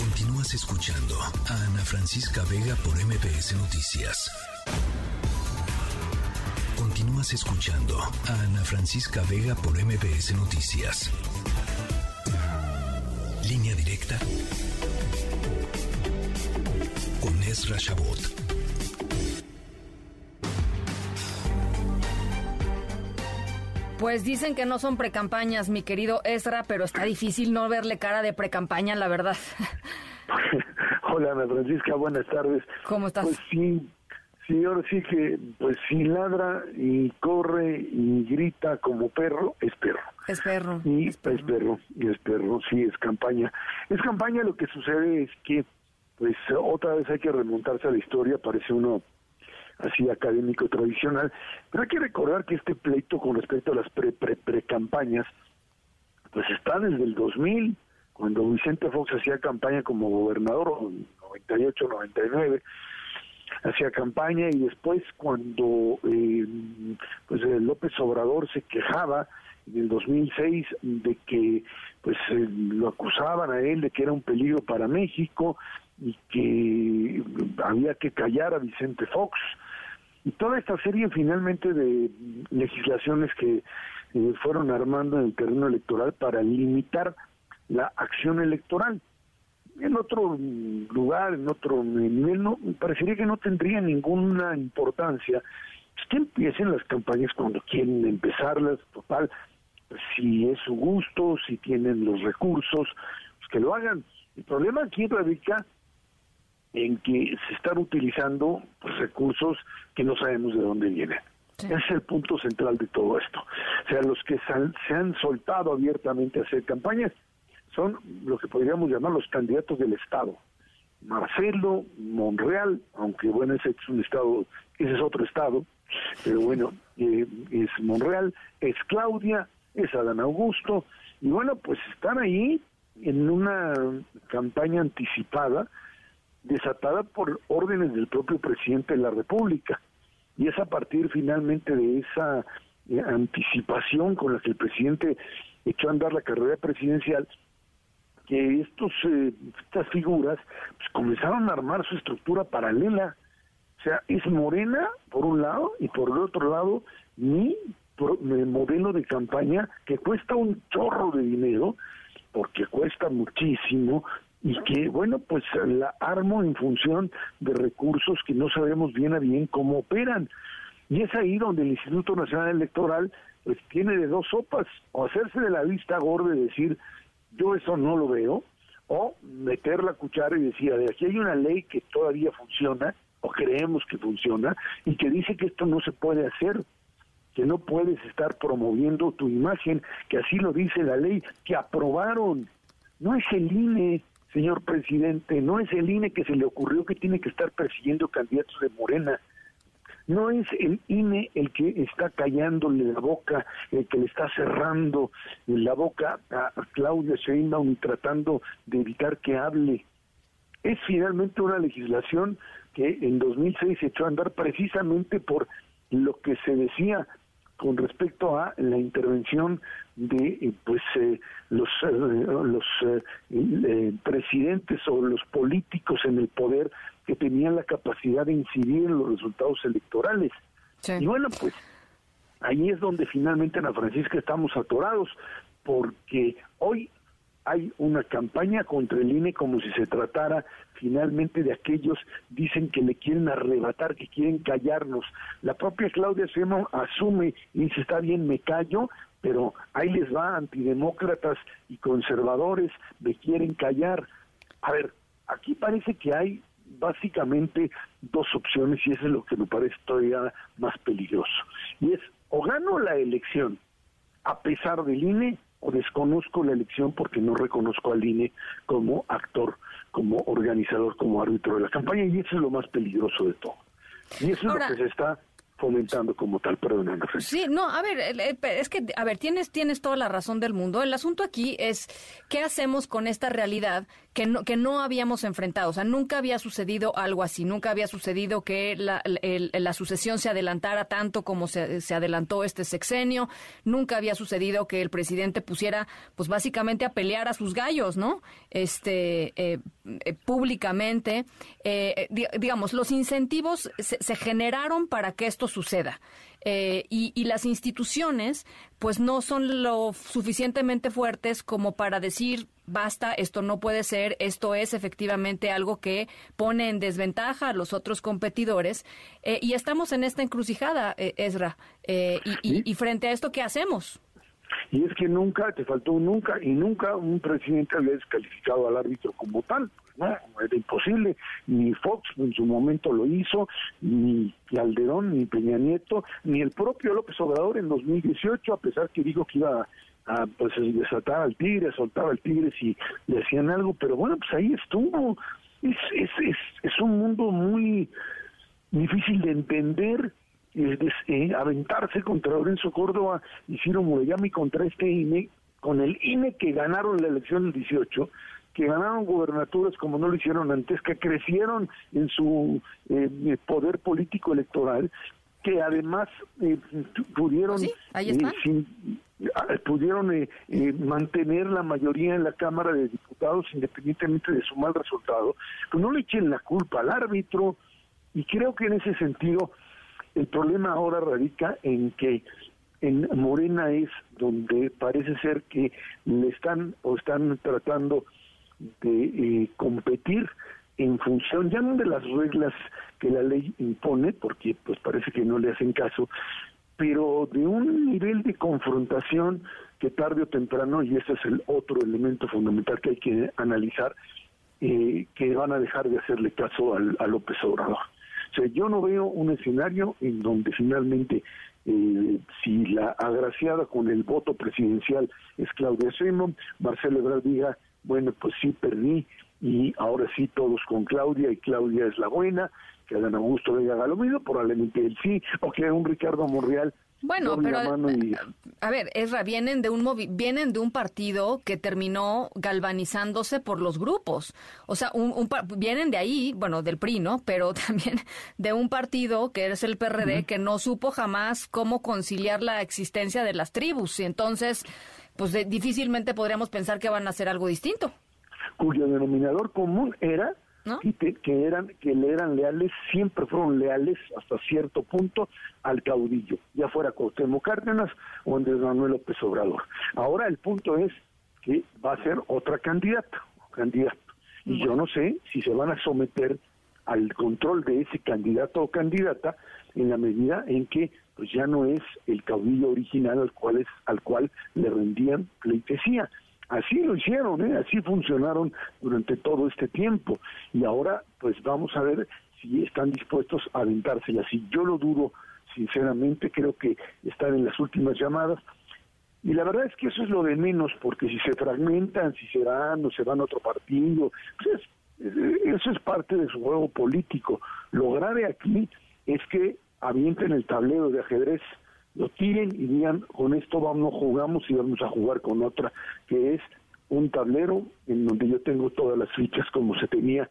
Continúas escuchando a Ana Francisca Vega por MBS Noticias. Continúas escuchando a Ana Francisca Vega por MBS Noticias. Línea directa con Ezra Shabot. Pues dicen que no son precampañas, mi querido Ezra, pero está difícil no verle cara de precampaña, la verdad. <laughs> Hola, Ana Francisca, buenas tardes. ¿Cómo estás? Pues sí, Sí, ahora sí que, pues si ladra y corre y grita como perro, es perro. Es perro. Y es perro. y es perro, sí, es campaña. Es campaña, lo que sucede es que, pues otra vez hay que remontarse a la historia, parece uno así académico tradicional, pero hay que recordar que este pleito con respecto a las pre pre pre campañas, pues está desde el 2000, cuando Vicente Fox hacía campaña como gobernador, 98, 99, hacía campaña y después cuando eh, pues eh, López Obrador se quejaba en el 2006 de que pues eh, lo acusaban a él de que era un peligro para México y que había que callar a Vicente Fox toda esta serie finalmente de legislaciones que fueron armando en el terreno electoral para limitar la acción electoral en otro lugar, en otro nivel, no, parecería que no tendría ninguna importancia que empiecen las campañas cuando quieren empezarlas, total, si es su gusto, si tienen los recursos, pues que lo hagan. El problema aquí radica en que se están utilizando pues, recursos que no sabemos de dónde vienen. Ese es el punto central de todo esto. O sea, los que se han soltado abiertamente a hacer campañas son lo que podríamos llamar los candidatos del Estado. Marcelo, Monreal, aunque bueno, ese es un estado, ese es otro estado, pero bueno, eh, es Monreal, es Claudia, es Adán Augusto, y bueno, pues están ahí en una campaña anticipada, desatada por órdenes del propio presidente de la República. Y es a partir finalmente de esa eh, anticipación con la que el presidente echó a andar la carrera presidencial, que estos, eh, estas figuras pues, comenzaron a armar su estructura paralela. O sea, es Morena por un lado y por el otro lado mi modelo de campaña que cuesta un chorro de dinero, porque cuesta muchísimo, y que, bueno, pues la armo en función de recursos que no sabemos bien a bien cómo operan. Y es ahí donde el Instituto Nacional Electoral pues tiene de dos sopas, o hacerse de la vista gorda y decir, yo eso no lo veo, o meter la cuchara y decir, de aquí hay una ley que todavía funciona, o creemos que funciona, y que dice que esto no se puede hacer, que no puedes estar promoviendo tu imagen, que así lo dice la ley, que aprobaron. No es el INE, señor presidente, no es el INE que se le ocurrió que tiene que estar persiguiendo candidatos de Morena. No es el INE el que está callándole la boca, el que le está cerrando la boca a Claudia Sheinbaum y tratando de evitar que hable. Es finalmente una legislación que en 2006 se echó a andar precisamente por lo que se decía con respecto a la intervención de eh, pues eh, los eh, los presidentes o los políticos en el poder que tenían la capacidad de incidir en los resultados electorales. Y bueno pues ahí es donde finalmente en la Francisca estamos atorados porque hoy hay una campaña contra el INE como si se tratara finalmente de aquellos dicen que le quieren arrebatar, que quieren callarnos. La propia Claudia Sheinbaum asume y dice, está bien, me callo, pero ahí les va, antidemócratas y conservadores, me quieren callar. A ver, aquí parece que hay básicamente dos opciones y eso es lo que me parece todavía más peligroso. Y es, o gano la elección a pesar del INE, o desconozco la elección porque no reconozco al INE como actor, como organizador, como árbitro de la campaña y eso es lo más peligroso de todo. Y eso es lo que se está fomentando como tal, perdón, Sí, no, a ver, es que, a ver, tienes, tienes toda la razón del mundo. El asunto aquí es, ¿qué hacemos con esta realidad que no, que no habíamos enfrentado? O sea, nunca había sucedido algo así, nunca había sucedido que la, sucesión se adelantara tanto como se, se, adelantó este sexenio, nunca había sucedido que el presidente pusiera, pues básicamente a pelear a sus gallos, ¿no? Este, eh, eh, públicamente. Eh, digamos, los incentivos se, se generaron para que esto suceda. Eh, y, las instituciones, pues no son lo suficientemente fuertes como para decir, basta, esto no puede ser, esto es efectivamente algo que pone en desventaja a los otros competidores. Eh, y estamos en esta encrucijada, eh, Ezra. Y, y frente a esto, ¿qué hacemos? Y es que nunca, te faltó nunca, y nunca un presidente había descalificado al árbitro como tal. No, era imposible. Ni Fox en su momento lo hizo, ni Calderón, ni Peña Nieto, ni el propio López Obrador en 2018, a pesar que dijo que iba a pues desatar al tigre, soltaba al tigre si le hacían algo, pero bueno, pues ahí estuvo. Es, es, es, es un mundo muy difícil de entender eh, aventarse contra Lorenzo Córdoba y Ciro contra este INE, con el INE que ganaron la elección del 18, que ganaron gobernaturas como no lo hicieron antes, que crecieron en su eh, poder político electoral, que además eh, pudieron pudieron mantener la mayoría en la Cámara de Diputados independientemente de su mal resultado, pues no le echen la culpa al árbitro. Y creo que en ese sentido el problema ahora radica en que en Morena es donde parece ser que le están o están tratando de eh, competir en función ya no de las reglas que la ley impone, porque pues parece que no le hacen caso, pero de un nivel de confrontación que tarde o temprano, y ese es el otro elemento fundamental que hay que analizar, eh, que van a dejar de hacerle caso al, a López Obrador. O sea, yo no veo un escenario en donde finalmente, eh, si la agraciada con el voto presidencial es Claudia Sheinbaum, Marcelo Ebrard diga, bueno, pues sí perdí y ahora sí todos con Claudia y Claudia es la buena, que Adán Augusto Vega haga lo mismo, probablemente él sí, o que un Ricardo Monreal bueno, pero a ver, Ezra, vienen de un vienen de un partido que terminó galvanizándose por los grupos. O sea, un, vienen de ahí, bueno, del PRI, ¿no? Pero <laughs> también de un partido que es el PRD que no supo jamás cómo conciliar la existencia de las tribus y entonces pues difícilmente podríamos pensar que van a hacer algo distinto. Cuyo denominador común era que, que, eran que le eran leales, siempre fueron leales hasta cierto punto al caudillo, ya fuera Cuauhtémoc Cárdenas o Andrés Manuel López Obrador. Ahora el punto es que va a ser otra candidata, candidato. Y yo no sé si se van a someter al control de ese candidato o candidata en la medida en que pues ya no es el caudillo original al cual es, al cual le rendían pleitesía. Así lo hicieron, ¿eh? así funcionaron durante todo este tiempo y ahora pues vamos a ver si están dispuestos a aventársela. Si yo lo dudo, sinceramente, creo que están en las últimas llamadas. Y la verdad es que eso es lo de menos, porque si se fragmentan, si se van o se van a otro partido, pues eso es parte de su juego político. Lo grave aquí es que avienten el tablero de ajedrez lo tiren y digan, con esto vamos, jugamos y vamos a jugar con otra, que es un tablero en donde yo tengo todas las fichas como se tenía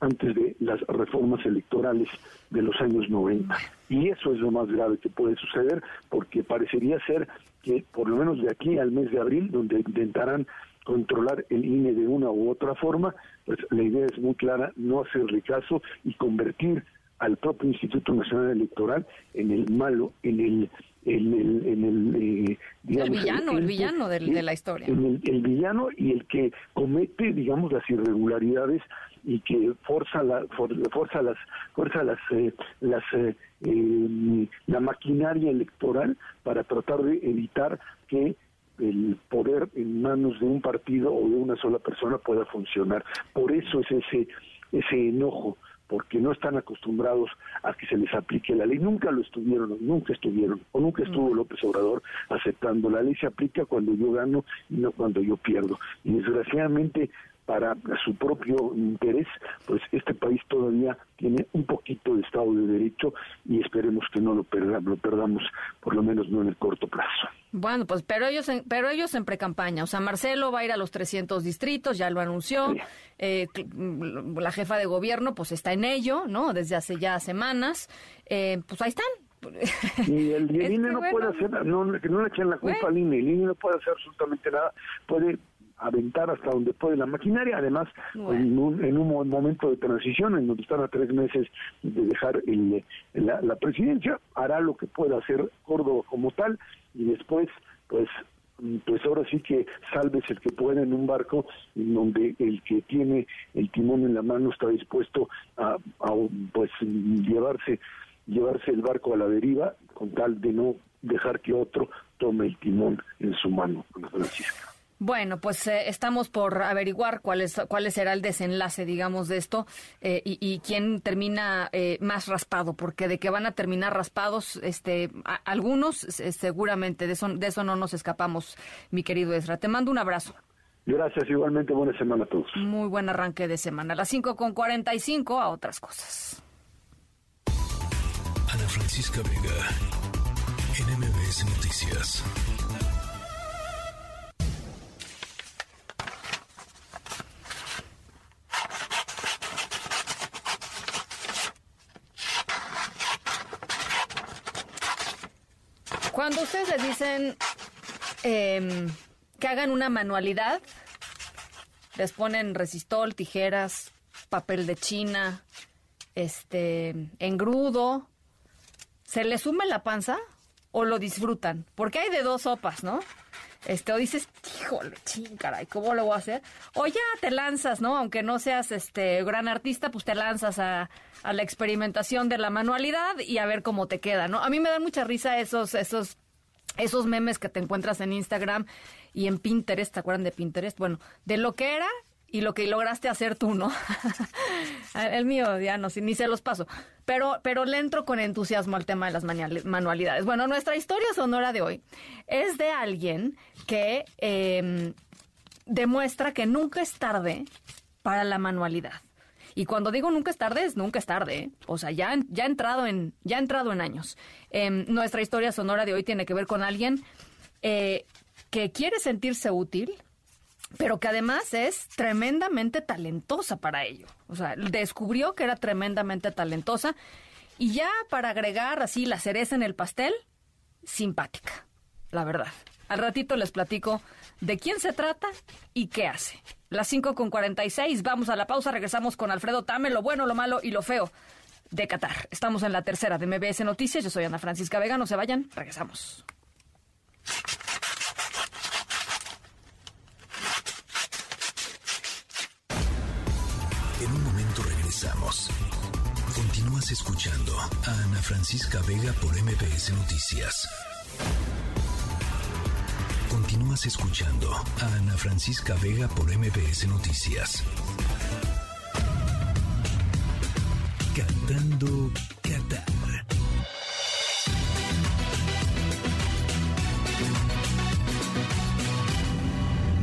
antes de las reformas electorales de los años 90. Y eso es lo más grave que puede suceder, porque parecería ser que por lo menos de aquí al mes de abril, donde intentarán controlar el INE de una u otra forma, pues la idea es muy clara, no hacer rechazo y convertir al propio Instituto Nacional Electoral en el malo, en el en el, en el, eh, el villano, el, villano de, la historia. El, el, villano y el que comete, digamos, las irregularidades y que forza la forza las fuerza las eh, las eh, la maquinaria electoral para tratar de evitar que el poder en manos de un partido o de una sola persona pueda funcionar. Por eso es ese ese enojo porque no están acostumbrados a que se les aplique la ley. Nunca lo estuvieron, nunca estuvieron, o nunca estuvo mm. López Obrador aceptando. La ley se aplica cuando yo gano y no cuando yo pierdo. Y desgraciadamente para su propio interés, pues este país todavía tiene un poquito de Estado de Derecho y esperemos que no lo perdamos, lo perdamos por lo menos no en el corto plazo. Bueno, pues pero ellos en, pero ellos en precampaña, o sea, Marcelo va a ir a los 300 distritos, ya lo anunció, eh, la jefa de gobierno pues está en ello, ¿no? Desde hace ya semanas, eh, pues ahí están, <laughs> y el, INE no puede hacer, no, que no le echen la culpa al INE, el INE no puede hacer absolutamente nada, puede aventar hasta donde puede la maquinaria, además en, un, en, un, momento de transición en donde están a tres meses de dejar el, la, presidencia, hará lo que pueda hacer Córdoba como tal y después pues pues ahora sí que salves el que pueda en un barco en donde el que tiene el timón en la mano está dispuesto a, a pues llevarse llevarse el barco a la deriva con tal de no dejar que otro tome el timón en su mano, Francisca. Bueno, pues eh, estamos por averiguar cuál, es, cuál será el desenlace, digamos, de esto eh, y, quién termina eh, más raspado, porque de que van a terminar raspados, este, algunos seguramente, de eso, de eso no nos escapamos, mi querido Ezra. Te mando un abrazo. Gracias, igualmente buena semana a todos. Muy buen arranque de semana. A las 5 con 45 a otras cosas. Ana Francisca Vega, NMBS Noticias. Cuando ustedes les dicen em, que hagan una manualidad, les ponen resistol, tijeras, papel de china, este, engrudo, ¿se les sume la panza o lo disfrutan? Porque hay de dos sopas, ¿no? Este, o dices, híjole, ching, caray, ¿cómo lo voy a hacer? O ya te lanzas, ¿no? Aunque no seas este gran artista, pues te lanzas a, a la experimentación de la manualidad y a ver cómo te queda, ¿no? A mí me dan mucha risa esos, esos, esos memes que te encuentras en Instagram y en Pinterest, ¿te acuerdan de Pinterest? Bueno, de lo que era y lo que lograste hacer tú, ¿no? <laughs> El mío ya no, ni se los paso. Pero, pero le entro con entusiasmo al tema de las manualidades. Bueno, nuestra historia sonora de hoy es de alguien que em, demuestra que nunca es tarde para la manualidad. Y cuando digo nunca es tarde, es nunca es tarde. ¿eh? O sea, ya, ya, entrado en, ya entrado en años. Em, nuestra historia sonora de hoy tiene que ver con alguien eh, que quiere sentirse útil, pero que además es tremendamente talentosa para ello. O sea, descubrió que era tremendamente talentosa. Y ya para agregar así la cereza en el pastel, simpática, la verdad. Al ratito les platico de quién se trata y qué hace. Las 5 con 46, vamos a la pausa, regresamos con Alfredo Tame, lo bueno, lo malo y lo feo de Qatar. Estamos en la tercera de MBS Noticias, yo soy Ana Francisca Vega, no se vayan, regresamos. Continúas escuchando a Ana Francisca Vega por MBS Noticias. Continúas escuchando a Ana Francisca Vega por MBS Noticias. Cantando Qatar.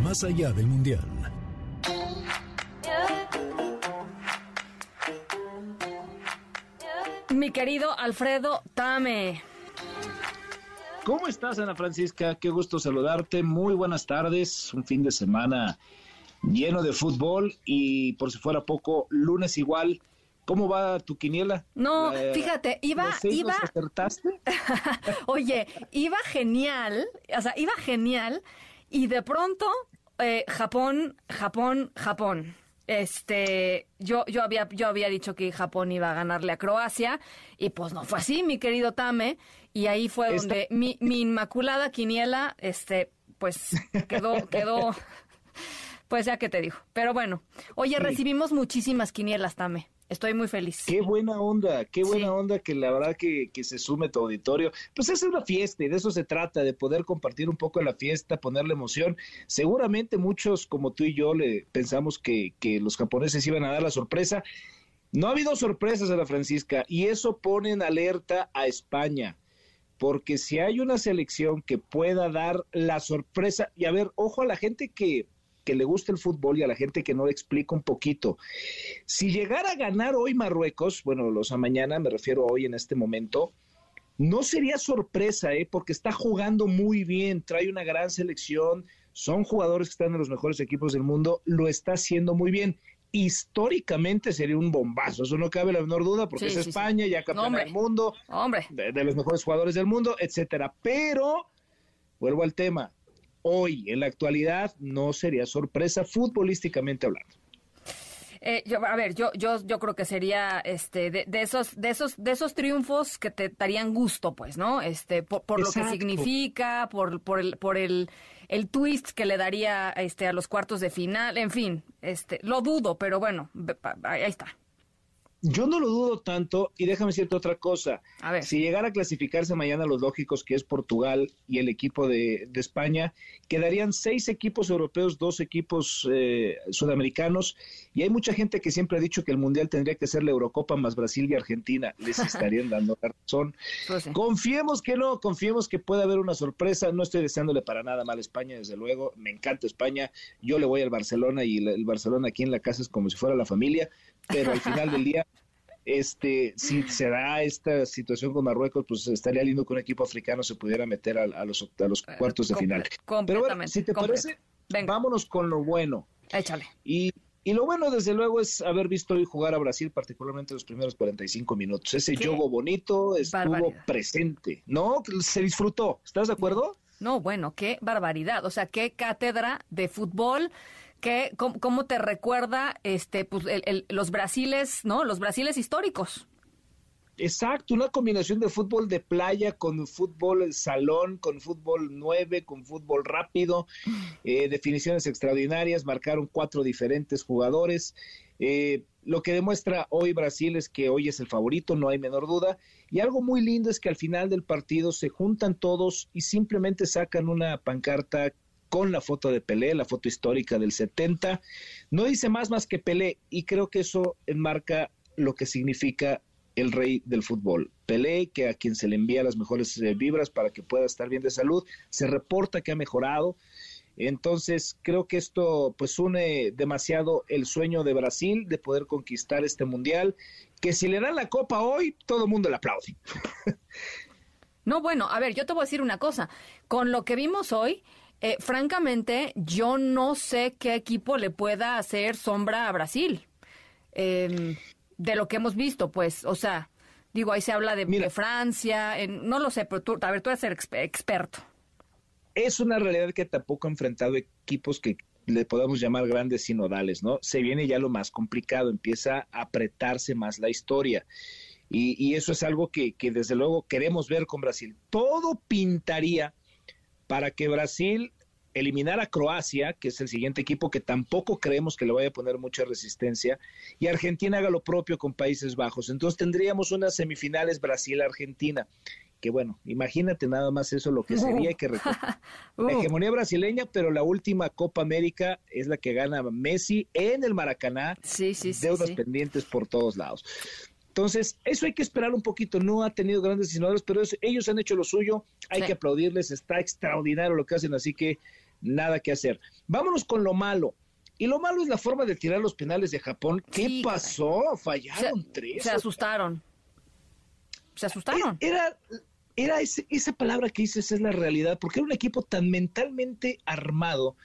Más allá del Mundial. Mi querido Alfredo Tame. ¿Cómo estás, Ana Francisca? Qué gusto saludarte. Muy buenas tardes. Un fin de semana lleno de fútbol y por si fuera poco, lunes igual. ¿Cómo va tu quiniela? No, fíjate, iba, ¿los seis iba. acertaste? <laughs> Oye, iba genial, o sea, iba genial y de pronto eh, Japón, Japón, Japón. Este, yo, yo había, yo había dicho que Japón iba a ganarle a Croacia y pues no fue así, mi querido Tame. Y ahí fue Esta- donde mi, mi inmaculada quiniela, este, pues quedó, <laughs> quedó, pues ya que te digo. Pero bueno, oye, Sí. recibimos muchísimas quinielas, Tame. Estoy muy feliz. Qué buena onda, qué buena Sí. onda que la verdad que, que se sume tu auditorio. Pues es una fiesta y de eso se trata, de poder compartir un poco la fiesta, ponerle emoción. Seguramente muchos como tú y yo le pensamos que, que los japoneses iban a dar la sorpresa. No ha habido sorpresas a la Francisca y eso pone en alerta a España. Porque si hay una selección que pueda dar la sorpresa, y a ver, ojo a la gente que, que le gusta el fútbol y a la gente que no le explica un poquito. Si llegara a ganar hoy Marruecos, bueno, los a mañana, me refiero a hoy en este momento, no sería sorpresa, ¿eh? porque está jugando muy bien, trae una gran selección, son jugadores que están en los mejores equipos del mundo, lo está haciendo muy bien. Históricamente sería un bombazo, eso no cabe la menor duda, porque Sí, es sí, sí. España, ya Hombre. del mundo, Hombre. de, de los mejores jugadores del mundo, etcétera. Pero, vuelvo al tema, hoy, en la actualidad, no sería sorpresa futbolísticamente hablando. Eh, yo, a ver, yo, yo, yo creo que sería este de, de esos, de esos, de esos triunfos que te darían gusto, pues, ¿no? Este, por, por lo que significa, por, por el, por el, el twist que le daría este a los cuartos de final, en fin, este, lo dudo, pero bueno, ahí está. Yo no lo dudo tanto y déjame decirte otra cosa. A ver. Si llegara a clasificarse mañana los lógicos, que es Portugal y el equipo de, de España, quedarían seis equipos europeos, dos equipos eh, sudamericanos. Y hay mucha gente que siempre ha dicho que el Mundial tendría que ser la Eurocopa más Brasil y Argentina. Les <laughs> estarían dando la razón. Pues sí. Confiemos que no, confiemos que puede haber una sorpresa. No estoy deseándole para nada mal a España, desde luego. Me encanta España. Yo le voy al Barcelona y el Barcelona aquí en la casa es como si fuera la familia. Pero al final del día, este, si se da esta situación con Marruecos, pues estaría lindo que un equipo africano se pudiera meter a, a los, a los cuartos de comple- final. Pero bueno, si te completo. parece, vámonos con lo bueno. Échale. Y, y lo bueno, desde luego, es haber visto hoy jugar a Brasil, particularmente los primeros 45 minutos. Ese juego bonito estuvo barbaridad. presente, ¿no? Se disfrutó. ¿Estás de acuerdo? No, bueno, qué barbaridad. O sea, qué cátedra de fútbol. Que, cómo, cómo te recuerda este pues el- el- los brasiles, ¿no? Los brasiles históricos. Exacto, una combinación de fútbol de playa con fútbol salón, con fútbol nueve, con fútbol rápido, eh, definiciones extraordinarias, marcaron cuatro diferentes jugadores. Eh, lo que demuestra hoy Brasil es que hoy es el favorito, no hay menor duda. Y algo muy lindo es que al final del partido se juntan todos y simplemente sacan una pancarta con la foto de Pelé, la foto histórica del 70. No dice más más que Pelé y creo que eso enmarca lo que significa el rey del fútbol. Pelé, que a quien se le envía las mejores eh, vibras para que pueda estar bien de salud, se reporta que ha mejorado. Entonces, creo que esto pues une demasiado el sueño de Brasil de poder conquistar este mundial, que si le dan la copa hoy, todo el mundo le aplaude. <laughs> No, bueno, a ver, yo te voy a decir una cosa. Con lo que vimos hoy, eh, francamente, yo no sé qué equipo le pueda hacer sombra a Brasil. Eh, de lo que hemos visto, pues, o sea, digo, ahí se habla de, de Francia, en- no lo sé, pero tú, a ver, tú eres el exper- experto. es una realidad que tampoco ha enfrentado equipos que le podamos llamar grandes sinodales, ¿no? Se viene ya lo más complicado, empieza a apretarse más la historia. Y, eso es algo que, que, desde luego queremos ver con Brasil. Todo pintaría para que Brasil eliminara a Croacia, que es el siguiente equipo que tampoco creemos que le vaya a poner mucha resistencia, y Argentina haga lo propio con Países Bajos. Entonces tendríamos unas semifinales Brasil-Argentina que bueno, imagínate nada más eso lo que <laughs> sería que la <laughs> hegemonía brasileña, pero la última Copa América es la que gana Messi en el Maracaná, sí, sí, deudas pendientes por todos lados. Entonces, eso hay que esperar un poquito. No ha tenido grandes diseñadores, pero ellos han hecho lo suyo. Hay que aplaudirles. Está extraordinario lo que hacen, así que nada que hacer. Vámonos con lo malo. Y lo malo es la forma de tirar los penales de Japón. ¿Qué pasó? Fallaron tres. Se asustaron. Se asustaron. Era, era esa palabra que dices es la realidad, porque era un equipo tan mentalmente armado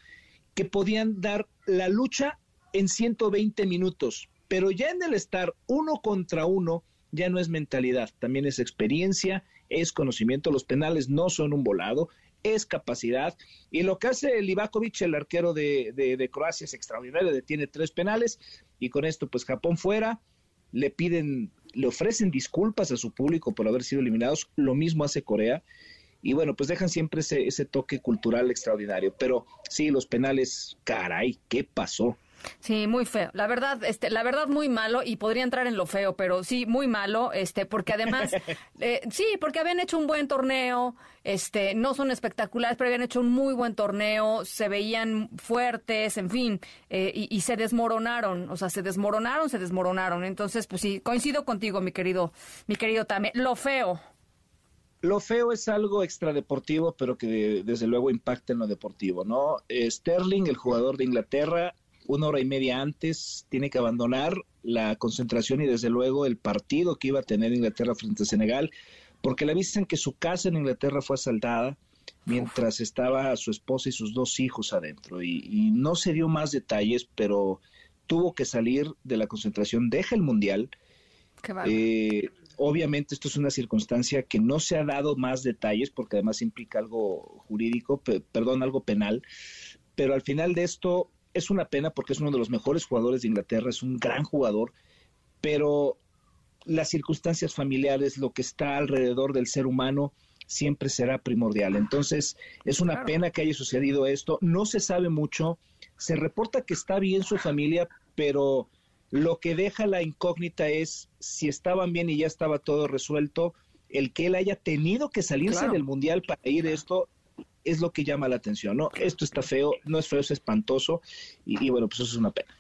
que podían dar la lucha en 120 minutos, pero ya en el estar uno contra uno ya no es mentalidad, también es experiencia, es conocimiento, los penales no son un volado, es capacidad, y lo que hace Livakovic, el arquero de, de Croacia, es extraordinario, tiene tres penales, y con esto pues Japón fuera, le piden le ofrecen disculpas a su público por haber sido eliminados, lo mismo hace Corea, y bueno, pues dejan siempre ese, ese toque cultural extraordinario, pero sí, los penales, caray, ¿qué pasó? Sí, muy feo. La verdad, este, la verdad muy malo y podría entrar en lo feo, pero sí muy malo, este, porque además, <laughs> eh, sí, porque habían hecho un buen torneo, este, no son espectaculares, pero habían hecho un muy buen torneo, se veían fuertes, en fin, eh, y, se desmoronaron, o sea, se desmoronaron, se desmoronaron. Entonces, pues sí, coincido contigo, mi querido, mi querido también. Lo feo. Lo feo es algo extradeportivo, pero que desde luego impacta en lo deportivo, ¿no? Eh, Sterling, el jugador de Inglaterra, una hora y media antes tiene que abandonar la concentración y desde luego el partido que iba a tener Inglaterra frente a Senegal, porque le avisan que su casa en Inglaterra fue asaltada mientras estaba su esposa y sus dos hijos adentro. Y, no se dio más detalles, pero tuvo que salir de la concentración, deja el Mundial. Eh, obviamente esto es una circunstancia que no se ha dado más detalles porque además implica algo jurídico, perdón, algo penal, pero al final de esto es una pena porque es uno de los mejores jugadores de Inglaterra, es un gran jugador, pero las circunstancias familiares, lo que está alrededor del ser humano, siempre será primordial. Entonces, es una pena que haya sucedido esto. No se sabe mucho. Se reporta que está bien su familia, pero lo que deja la incógnita es si estaban bien y ya estaba todo resuelto. El que él haya tenido que salirse del mundial para ir esto es lo que llama la atención, ¿no? Esto está feo, no es feo, es espantoso y, bueno, pues eso es una pena.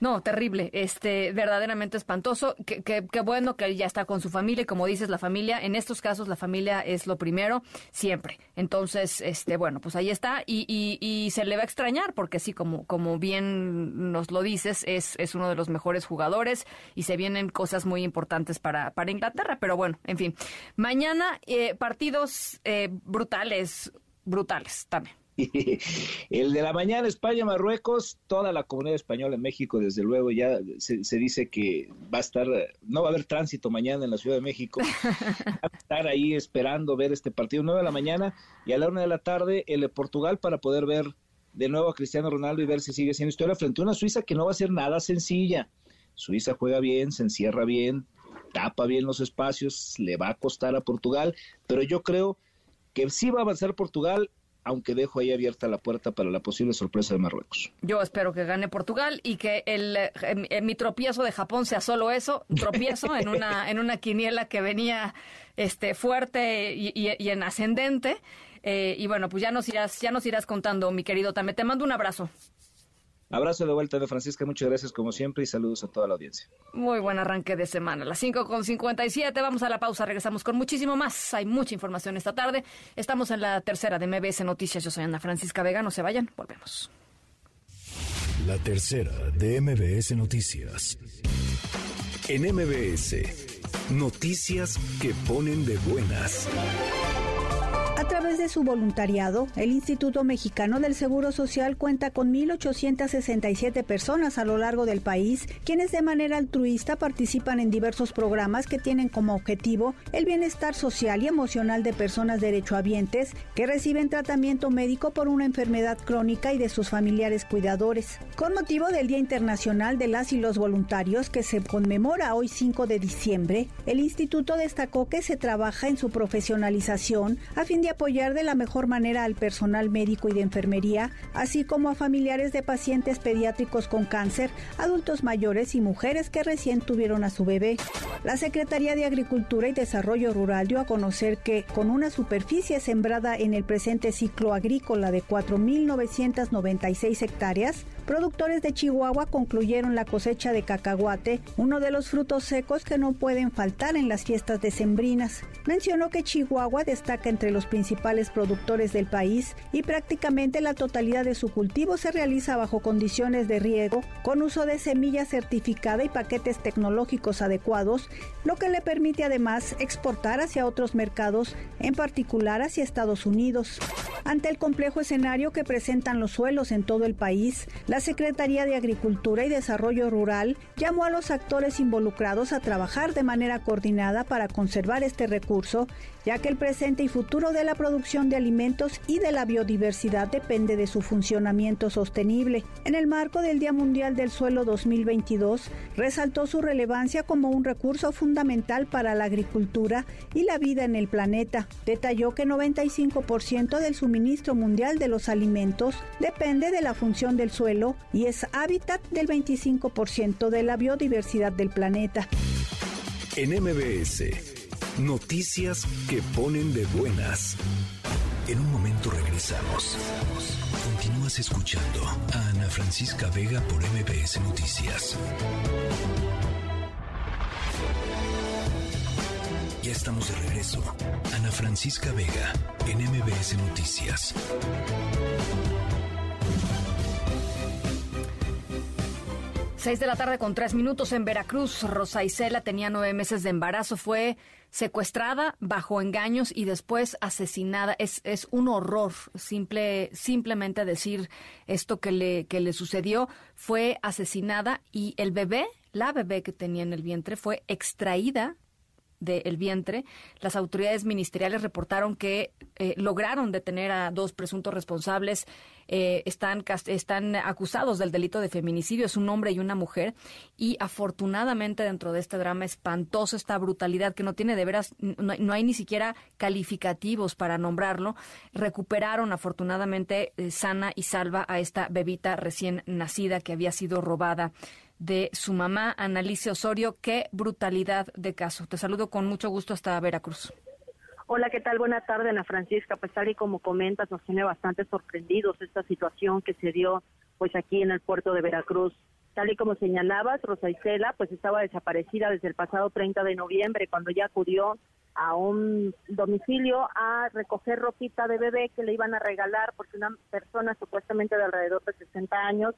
No, terrible, este, verdaderamente espantoso. Qué, bueno que ya está con su familia y como dices, la familia, en estos casos la familia es lo primero, siempre. Entonces, este, bueno, pues ahí está y, y, se le va a extrañar porque sí, como, como bien nos lo dices, es, es uno de los mejores jugadores y se vienen cosas muy importantes para, para Inglaterra. Pero bueno, en fin, mañana eh, partidos eh, brutales brutales también. <laughs> El de la mañana, España-Marruecos, toda la comunidad española en México, desde luego, ya se, dice que va a estar, no va a haber tránsito mañana en la Ciudad de México. <laughs> Va a estar ahí esperando ver este partido 9 de la mañana y a la una de la tarde el de Portugal para poder ver de nuevo a Cristiano Ronaldo y ver si sigue siendo historia frente a una Suiza que no va a ser nada sencilla. Suiza juega bien, se encierra bien, tapa bien los espacios, le va a costar a Portugal, pero yo creo que sí va a avanzar Portugal, aunque dejo ahí abierta la puerta para la posible sorpresa de Marruecos. Yo espero que gane Portugal y que el, eh, mi tropiezo de Japón sea solo eso, <laughs> tropiezo en una en una quiniela que venía este fuerte y, en ascendente. Eh, y bueno, pues ya nos irás ya nos irás contando, mi querido Tame. Te mando un abrazo. Abrazo de vuelta de Francisca, muchas gracias como siempre y saludos a toda la audiencia. Muy buen arranque de semana, las 5 con 57, vamos a la pausa, regresamos con muchísimo más, hay mucha información esta tarde, estamos en la tercera de MBS Noticias, yo soy Ana Francisca Vega, no se vayan, volvemos. La tercera de MBS Noticias. En MBS, noticias que ponen de buenas. A través de su voluntariado, el Instituto Mexicano del Seguro Social cuenta con 1.867 personas a lo largo del país, quienes de manera altruista participan en diversos programas que tienen como objetivo el bienestar social y emocional de personas derechohabientes que reciben tratamiento médico por una enfermedad crónica y de sus familiares cuidadores. Con motivo del Día Internacional de las y los Voluntarios, que se conmemora hoy 5 de diciembre, el instituto destacó que se trabaja en su profesionalización a fin de apoyar de la mejor manera al personal médico y de enfermería, así como a familiares de pacientes pediátricos con cáncer, adultos mayores y mujeres que recién tuvieron a su bebé. La Secretaría de Agricultura y Desarrollo Rural dio a conocer que, con una superficie sembrada en el presente ciclo agrícola de 4.996 hectáreas, productores de Chihuahua concluyeron la cosecha de cacahuate, uno de los frutos secos que no pueden faltar en las fiestas decembrinas. Mencionó que Chihuahua destaca entre los principales productores del país y prácticamente la totalidad de su cultivo se realiza bajo condiciones de riego, con uso de semilla certificada y paquetes tecnológicos adecuados, lo que le permite además exportar hacia otros mercados, en particular hacia Estados Unidos. Ante el complejo escenario que presentan los suelos en todo el país, la Secretaría de Agricultura y Desarrollo Rural llamó a los actores involucrados a trabajar de manera coordinada para conservar este recurso, ya que el presente y futuro de la producción de alimentos y de la biodiversidad depende de su funcionamiento sostenible. En el marco del Día Mundial del Suelo 2022, resaltó su relevancia como un recurso fundamental para la agricultura y la vida en el planeta. Detalló que 95% del suministro mundial de los alimentos depende de la función del suelo y es hábitat del 25% de la biodiversidad del planeta. En MBS, noticias que ponen de buenas. En un momento regresamos. Continúas escuchando a Ana Francisca Vega por MBS Noticias. Ya estamos de regreso. Ana Francisca Vega en MBS Noticias. 6 de la tarde con tres minutos en Veracruz. Rosa Isela tenía nueve meses de embarazo. Fue secuestrada bajo engaños y después asesinada. Es, es un horror simple, simplemente decir esto que le, que le sucedió. Fue asesinada y el bebé, la bebé que tenía en el vientre, fue extraída del vientre, las autoridades ministeriales reportaron que eh, lograron detener a dos presuntos responsables. Eh, están, están acusados del delito de feminicidio, es un hombre y una mujer. Y afortunadamente dentro de este drama espantoso, esta brutalidad que no tiene de veras, no, hay ni siquiera calificativos para nombrarlo, recuperaron afortunadamente eh, sana y salva a esta bebita recién nacida que había sido robada de su mamá, Analicia Osorio. Qué brutalidad de caso. Te saludo con mucho gusto hasta Veracruz. Hola, ¿qué tal? Buena tarde, Ana Francisca. Pues tal y como comentas, nos tiene bastante sorprendidos esta situación que se dio pues aquí en el puerto de Veracruz. Tal y como señalabas, Rosa Isela pues estaba desaparecida desde el pasado 30 de noviembre cuando ya acudió a un domicilio a recoger ropita de bebé que le iban a regalar porque una persona supuestamente de alrededor de 60 años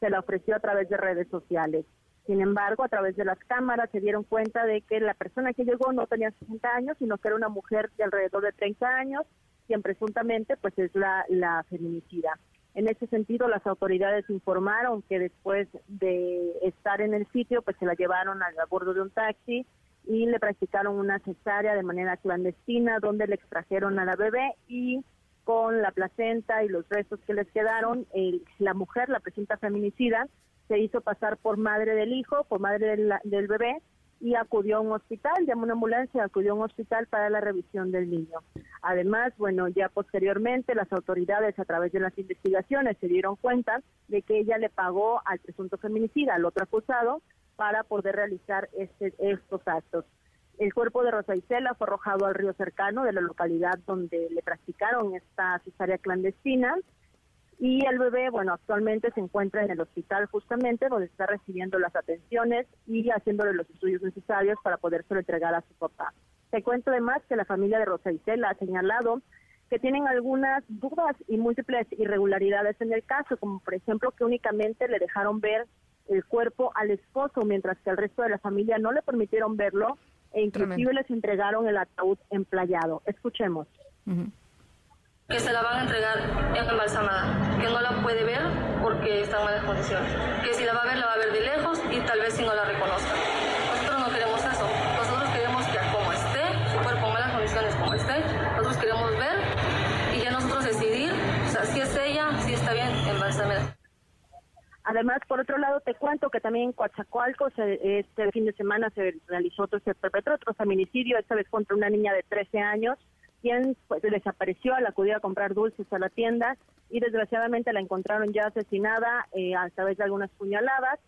se la ofreció a través de redes sociales. Sin embargo, a través de las cámaras se dieron cuenta de que la persona que llegó no tenía 60 años, sino que era una mujer de alrededor de 30 años, quien presuntamente pues es la, la feminicida. En ese sentido, las autoridades informaron que después de estar en el sitio, pues se la llevaron a bordo de un taxi y le practicaron una cesárea de manera clandestina, donde le extrajeron a la bebé y con la placenta y los restos que les quedaron, la mujer, la presunta feminicida, se hizo pasar por madre del hijo, por madre del, bebé, y acudió a un hospital, llamó una ambulancia, acudió a un hospital para la revisión del niño. Además, bueno, ya posteriormente las autoridades a través de las investigaciones se dieron cuenta de que ella le pagó al presunto feminicida, al otro acusado, para poder realizar este, estos actos. El cuerpo de Rosa Isela fue arrojado al río cercano de la localidad donde le practicaron esta cesárea clandestina y el bebé, bueno, actualmente se encuentra en el hospital justamente donde está recibiendo las atenciones y haciéndole los estudios necesarios para podérselo entregar a su papá. Te cuento además que la familia de Rosa Isela ha señalado que tienen algunas dudas y múltiples irregularidades en el caso, como por ejemplo que únicamente le dejaron ver el cuerpo al esposo, mientras que al resto de la familia no le permitieron verlo e inclusive les entregaron el ataúd emplayado. Escuchemos. que se la van a entregar embalsamada, que no la puede ver porque está en malas condiciones, que si la va a ver la va a ver de lejos y tal vez si no la reconozca. Además, por otro lado, te cuento que también en Coatzacoalcos este fin de semana se realizó otro, se perpetró otro feminicidio, esta vez contra una niña de 13 años, quien pues, desapareció al acudir a comprar dulces a la tienda y desgraciadamente la encontraron ya asesinada eh, a través de algunas puñaladas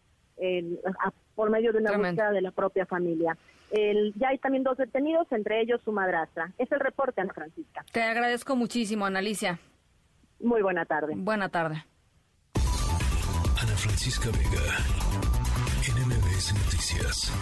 por medio de una búsqueda de la propia familia. El, ya hay también dos detenidos, entre ellos su madrastra. Es el reporte, Ana Francisca. Te agradezco muchísimo, Analicia. Muy buena tarde. Buena tarde. Francisca Vega, NMBS Noticias.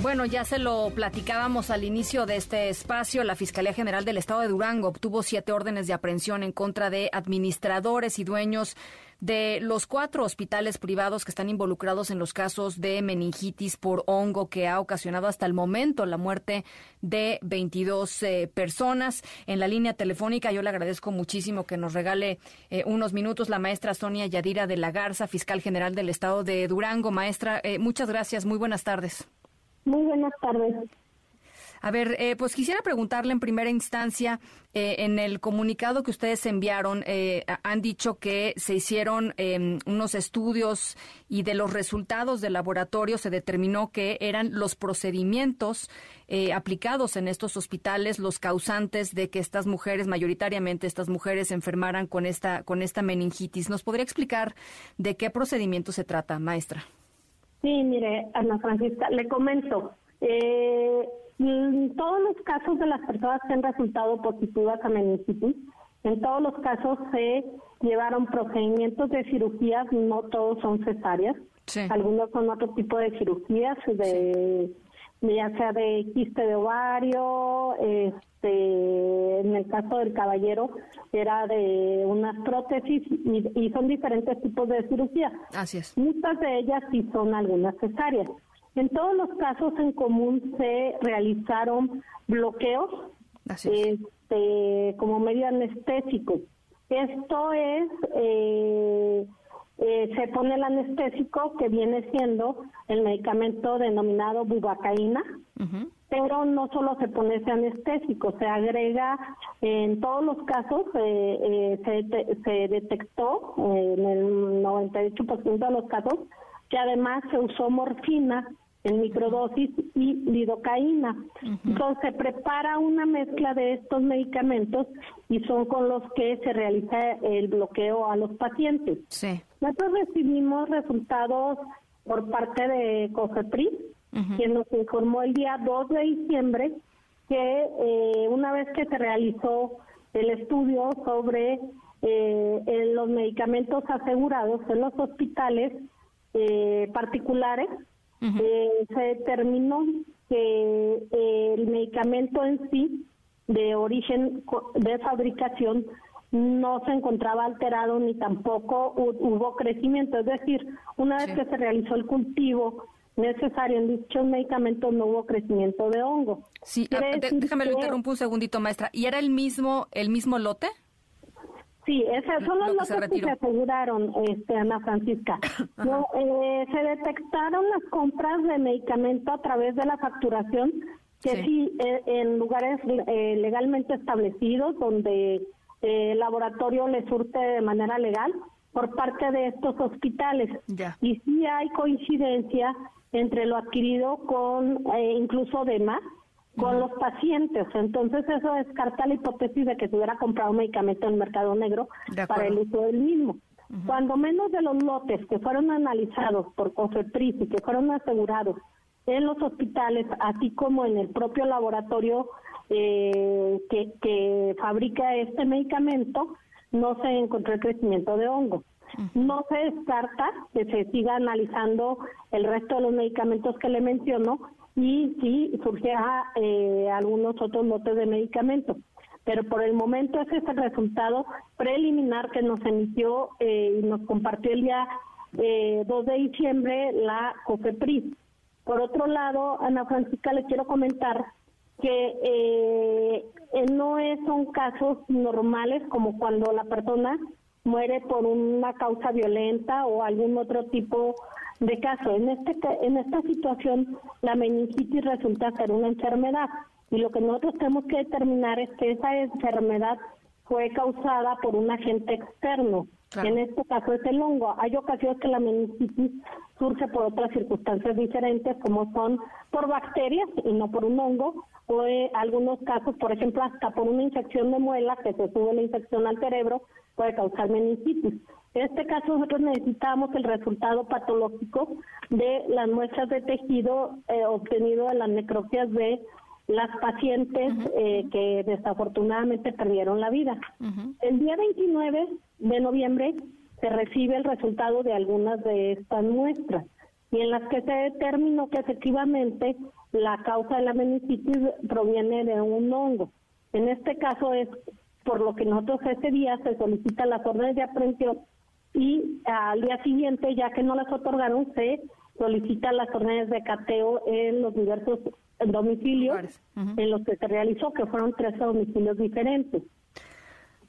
Bueno, ya se lo platicábamos al inicio de este espacio. La Fiscalía General del Estado de Durango obtuvo siete órdenes de aprehensión en contra de administradores y dueños de los cuatro hospitales privados que están involucrados en los casos de meningitis por hongo que ha ocasionado hasta el momento la muerte de 22 eh, personas. En la línea telefónica yo le agradezco muchísimo que nos regale eh, unos minutos la maestra Sonia Yadira de la Garza, fiscal general del estado de Durango. Maestra, eh, muchas gracias. Muy buenas tardes. Muy buenas tardes. A ver, eh, pues quisiera preguntarle en primera instancia, eh, en el comunicado que ustedes enviaron, eh, han dicho que se hicieron em, unos estudios y de los resultados del laboratorio se determinó que eran los procedimientos aplicados en estos hospitales los causantes de que estas mujeres, mayoritariamente estas mujeres, enfermaran con esta, con esta meningitis. ¿Nos podría explicar de qué procedimiento se trata, maestra? Sí, mire, Ana Francisca, le comento. Eh, en todos los casos de las personas que han resultado positivas a meningitis, en todos los casos se llevaron procedimientos de cirugías, no todos son cesáreas. Algunos son otro tipo de cirugías, de ya sea de quiste de ovario, este, en el caso del caballero era de unas prótesis y, son diferentes tipos de cirugía. Así es. Muchas de ellas sí son algunas cesáreas. En todos los casos en común se realizaron bloqueos este, como medio anestésico. Esto es eh, eh, se pone el anestésico que viene siendo el medicamento denominado bubacaína, pero no solo se pone ese anestésico, se agrega en todos los casos, eh, eh, se, detectó en el 98% de los casos que además se usó morfina en microdosis y lidocaína. Entonces se prepara una mezcla de estos medicamentos y son con los que se realiza el bloqueo a los pacientes. Sí. Nosotros recibimos resultados por parte de COFEPRIS, quien nos informó el día 2 de diciembre que eh, una vez que se realizó el estudio sobre eh, los medicamentos asegurados en los hospitales eh, particulares, eh, se determinó que eh, el medicamento en sí, de origen de fabricación, no se encontraba alterado ni tampoco hubo crecimiento. Es decir, una vez que se realizó el cultivo necesario en dichos medicamentos, no hubo crecimiento de hongo. Sí, ah, déjame lo interrumpo un segundito, maestra. ¿Y era el mismo, el mismo lote? Sí, esos son los lotes que se aseguraron, este, Ana Francisca. <coughs> no, eh, se detectaron las compras de medicamento a través de la facturación, que sí, eh, en lugares eh, legalmente establecidos, donde el laboratorio le surte de manera legal por parte de estos hospitales. Y sí hay coincidencia entre lo adquirido con incluso demás con los pacientes. Entonces eso descarta la hipótesis de que se hubiera comprado un medicamento en el mercado negro para el uso del mismo. Cuando menos de los lotes que fueron analizados por COFEPRIS y que fueron asegurados en los hospitales, así como en el propio laboratorio eh, que, que fabrica este medicamento, no se encontró el crecimiento de hongo. No se descarta que se siga analizando el resto de los medicamentos que le menciono y sí surgirá eh, algunos otros lotes de medicamentos. Pero por el momento ese es el resultado preliminar que nos emitió eh, y nos compartió el día eh, 2 de diciembre la COFEPRIS. Por otro lado, Ana Francisca, le quiero comentar que eh, no es, son casos normales como cuando la persona muere por una causa violenta o algún otro tipo de caso. En, este, en esta situación, la meningitis resulta ser una enfermedad y lo que nosotros tenemos que determinar es que esa enfermedad fue causada por un agente externo. En este caso es el hongo. Hay ocasiones que la meningitis surge por otras circunstancias diferentes, como son por bacterias y no por un hongo, o en algunos casos, por ejemplo, hasta por una infección de muela, que se sube la infección al cerebro, puede causar meningitis. En este caso nosotros necesitamos el resultado patológico de las muestras de tejido eh, obtenido de las necropsias de las pacientes eh, que desafortunadamente perdieron la vida. El día 29 de noviembre se recibe el resultado de algunas de estas muestras y en las que se determinó que efectivamente la causa de la meningitis proviene de un hongo. En este caso es por lo que nosotros ese día se solicita las órdenes de aprehensión y al día siguiente, ya que no las otorgaron, se solicita las órdenes de cateo en los diversos domicilios en los que se realizó, que fueron tres domicilios diferentes.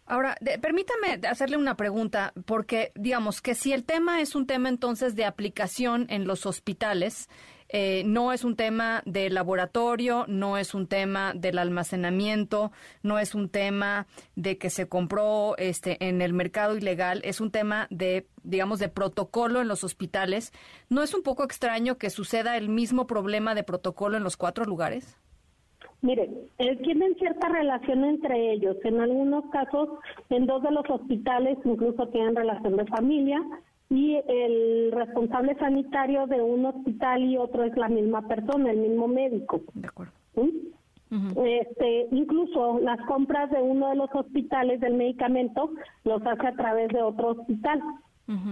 Ahora, permítame hacerle una pregunta, porque digamos que si el tema es un tema entonces de aplicación en los hospitales, eh, no es un tema de laboratorio, no es un tema del almacenamiento, no es un tema de que se compró este en el mercado ilegal, es un tema de digamos de protocolo en los hospitales. ¿No es un poco extraño que suceda el mismo problema de protocolo en los cuatro lugares? Mire, eh, tienen cierta relación entre ellos. En algunos casos, en dos de los hospitales incluso tienen relación de familia y el responsable sanitario de un hospital y otro es la misma persona, el mismo médico. De acuerdo. Este, incluso las compras de uno de los hospitales del medicamento los hace a través de otro hospital.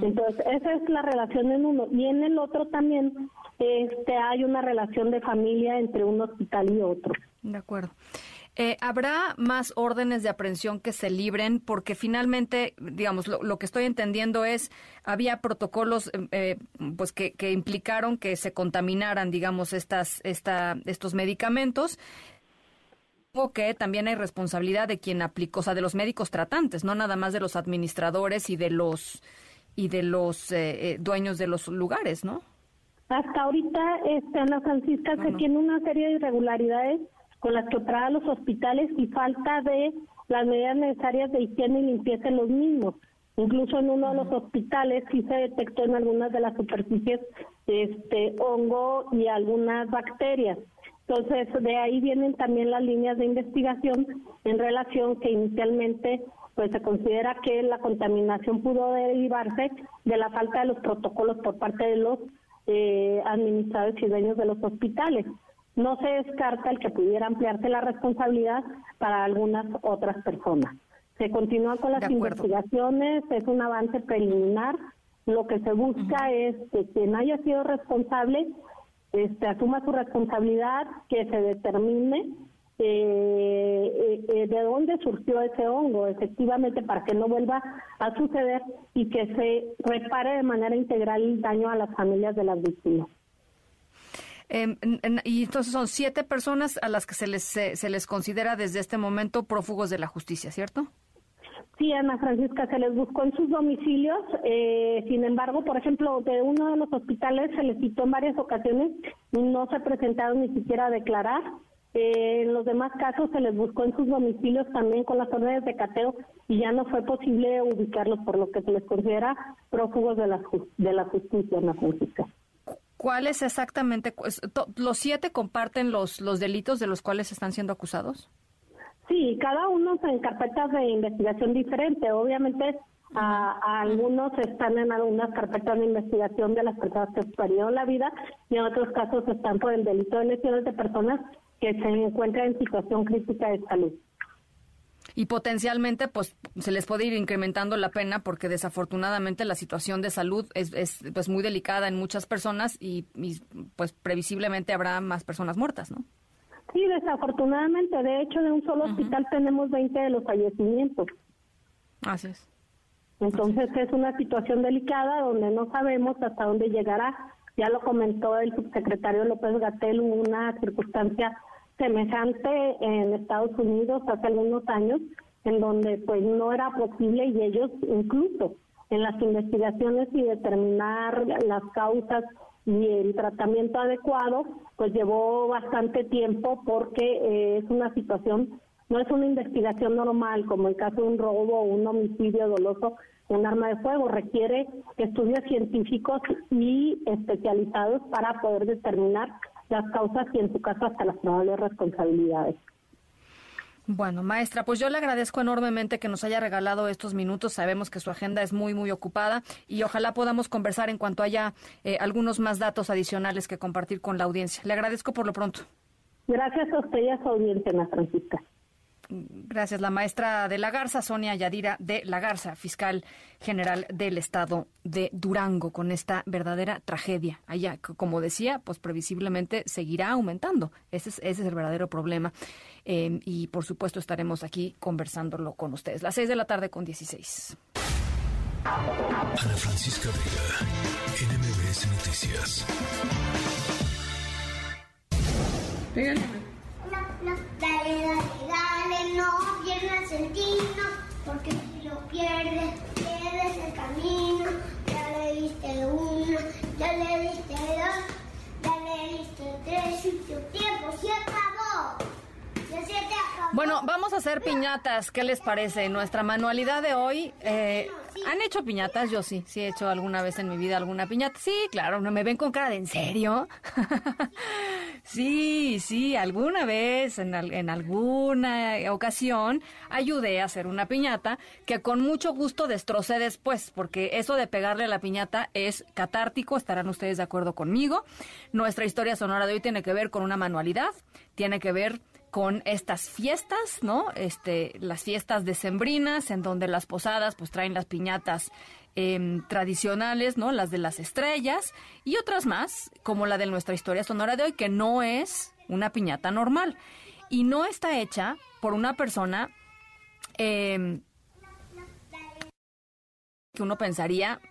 Entonces, esa es la relación en uno. Y en el otro también este, hay una relación de familia entre un hospital y otro. De acuerdo. Eh, ¿Habrá más órdenes de aprehensión que se libren? Porque finalmente, digamos, lo, que estoy entendiendo es, había protocolos eh, eh, pues que, implicaron que se contaminaran, digamos, estas, esta, estos medicamentos. O que también hay responsabilidad de quien aplicó, o sea, de los médicos tratantes, no nada más de los administradores y de los y de los dueños de los lugares, ¿no? Hasta ahorita, este, Ana Francisca, se tiene una serie de irregularidades con las que operaban los hospitales y falta de las medidas necesarias de higiene y limpieza en los mismos. Incluso en uno de los hospitales sí se detectó en algunas de las superficies este hongo y algunas bacterias. Entonces, de ahí vienen también las líneas de investigación en relación que inicialmente pues se considera que la contaminación pudo derivarse de la falta de los protocolos por parte de los eh, administradores y dueños de los hospitales no se descarta el que pudiera ampliarse la responsabilidad para algunas otras personas. Se continúa con las investigaciones, es un avance preliminar. Lo que se busca es que quien haya sido responsable este, asuma su responsabilidad, que se determine eh, eh, eh, de dónde surgió ese hongo, efectivamente, para que no vuelva a suceder y que se repare de manera integral el daño a las familias de las víctimas. Em, y entonces son siete personas a las que se les, se, les considera desde este momento prófugos de la justicia, ¿cierto? Sí, Ana Francisca, se les buscó en sus domicilios. Eh, sin embargo, por ejemplo, de uno de los hospitales se les citó en varias ocasiones y no se presentaron ni siquiera a declarar. Eh, en los demás casos se les buscó en sus domicilios también con las órdenes de cateo y ya no fue posible ubicarlos, por lo que se les considera prófugos de la, de la justicia, Ana Francisca. ¿Cuáles exactamente? ¿Los siete comparten los, los delitos de los cuales están siendo acusados? Sí, cada uno en carpetas de investigación diferente. Obviamente, a, algunos están en algunas carpetas de investigación de las personas que perdieron la vida y en otros casos están por el delito de lesiones de personas que se encuentran en situación crítica de salud y potencialmente pues se les puede ir incrementando la pena porque desafortunadamente la situación de salud es, es pues muy delicada en muchas personas y, pues previsiblemente habrá más personas muertas, ¿no? Sí, desafortunadamente. De hecho, en un solo hospital tenemos 20 de los fallecimientos. Así es. Entonces es. una situación delicada donde no sabemos hasta dónde llegará. Ya lo comentó el subsecretario López Gatel, una circunstancia semejante en Estados Unidos hace algunos años, en donde pues no era posible y ellos incluso en las investigaciones y determinar las causas y el tratamiento adecuado, pues llevó bastante tiempo porque eh, es una situación, no es una investigación normal como el caso de un robo o un homicidio doloso, un arma de fuego, requiere estudios científicos y especializados para poder determinar las causas y en su caso hasta las probables responsabilidades. Bueno, maestra, pues yo le agradezco enormemente que nos haya regalado estos minutos. Sabemos que su agenda es muy, muy ocupada y ojalá podamos conversar en cuanto haya eh, algunos más datos adicionales que compartir con la audiencia. Le agradezco por lo pronto. Gracias a usted y a su audiencia, Ana Francisca. Gracias. La maestra de la Garza, Sonia Yadira de la Garza, fiscal general del estado de Durango, con esta verdadera tragedia. Allá, como decía, pues previsiblemente seguirá aumentando. Ese es, ese es el verdadero problema. Eh, y por supuesto estaremos aquí conversándolo con ustedes. Las seis de la tarde con 16. Ana Francisca Vega, NMBS Noticias. No, dale, dale, dale, no pierdas el tino, porque si lo pierdes, pierdes el camino. Ya le diste uno, ya le diste dos, ya le diste tres, y tu tiempo se acabó. Bueno, vamos a hacer piñatas. ¿Qué les parece? Nuestra manualidad de hoy. Eh, ¿Han hecho piñatas? Yo sí, sí he hecho alguna vez en mi vida alguna piñata. Sí, claro, no me ven con cara de en serio. Sí, sí, alguna vez, en, en alguna ocasión, ayudé a hacer una piñata que con mucho gusto destrocé después, porque eso de pegarle a la piñata es catártico, estarán ustedes de acuerdo conmigo. Nuestra historia sonora de hoy tiene que ver con una manualidad, tiene que ver con estas fiestas, ¿no? Este, las fiestas decembrinas, en donde las posadas pues traen las piñatas em, tradicionales, ¿no? Las de las estrellas y otras más, como la de nuestra historia sonora de hoy, que no es una piñata normal y no está hecha por una persona em, que uno pensaría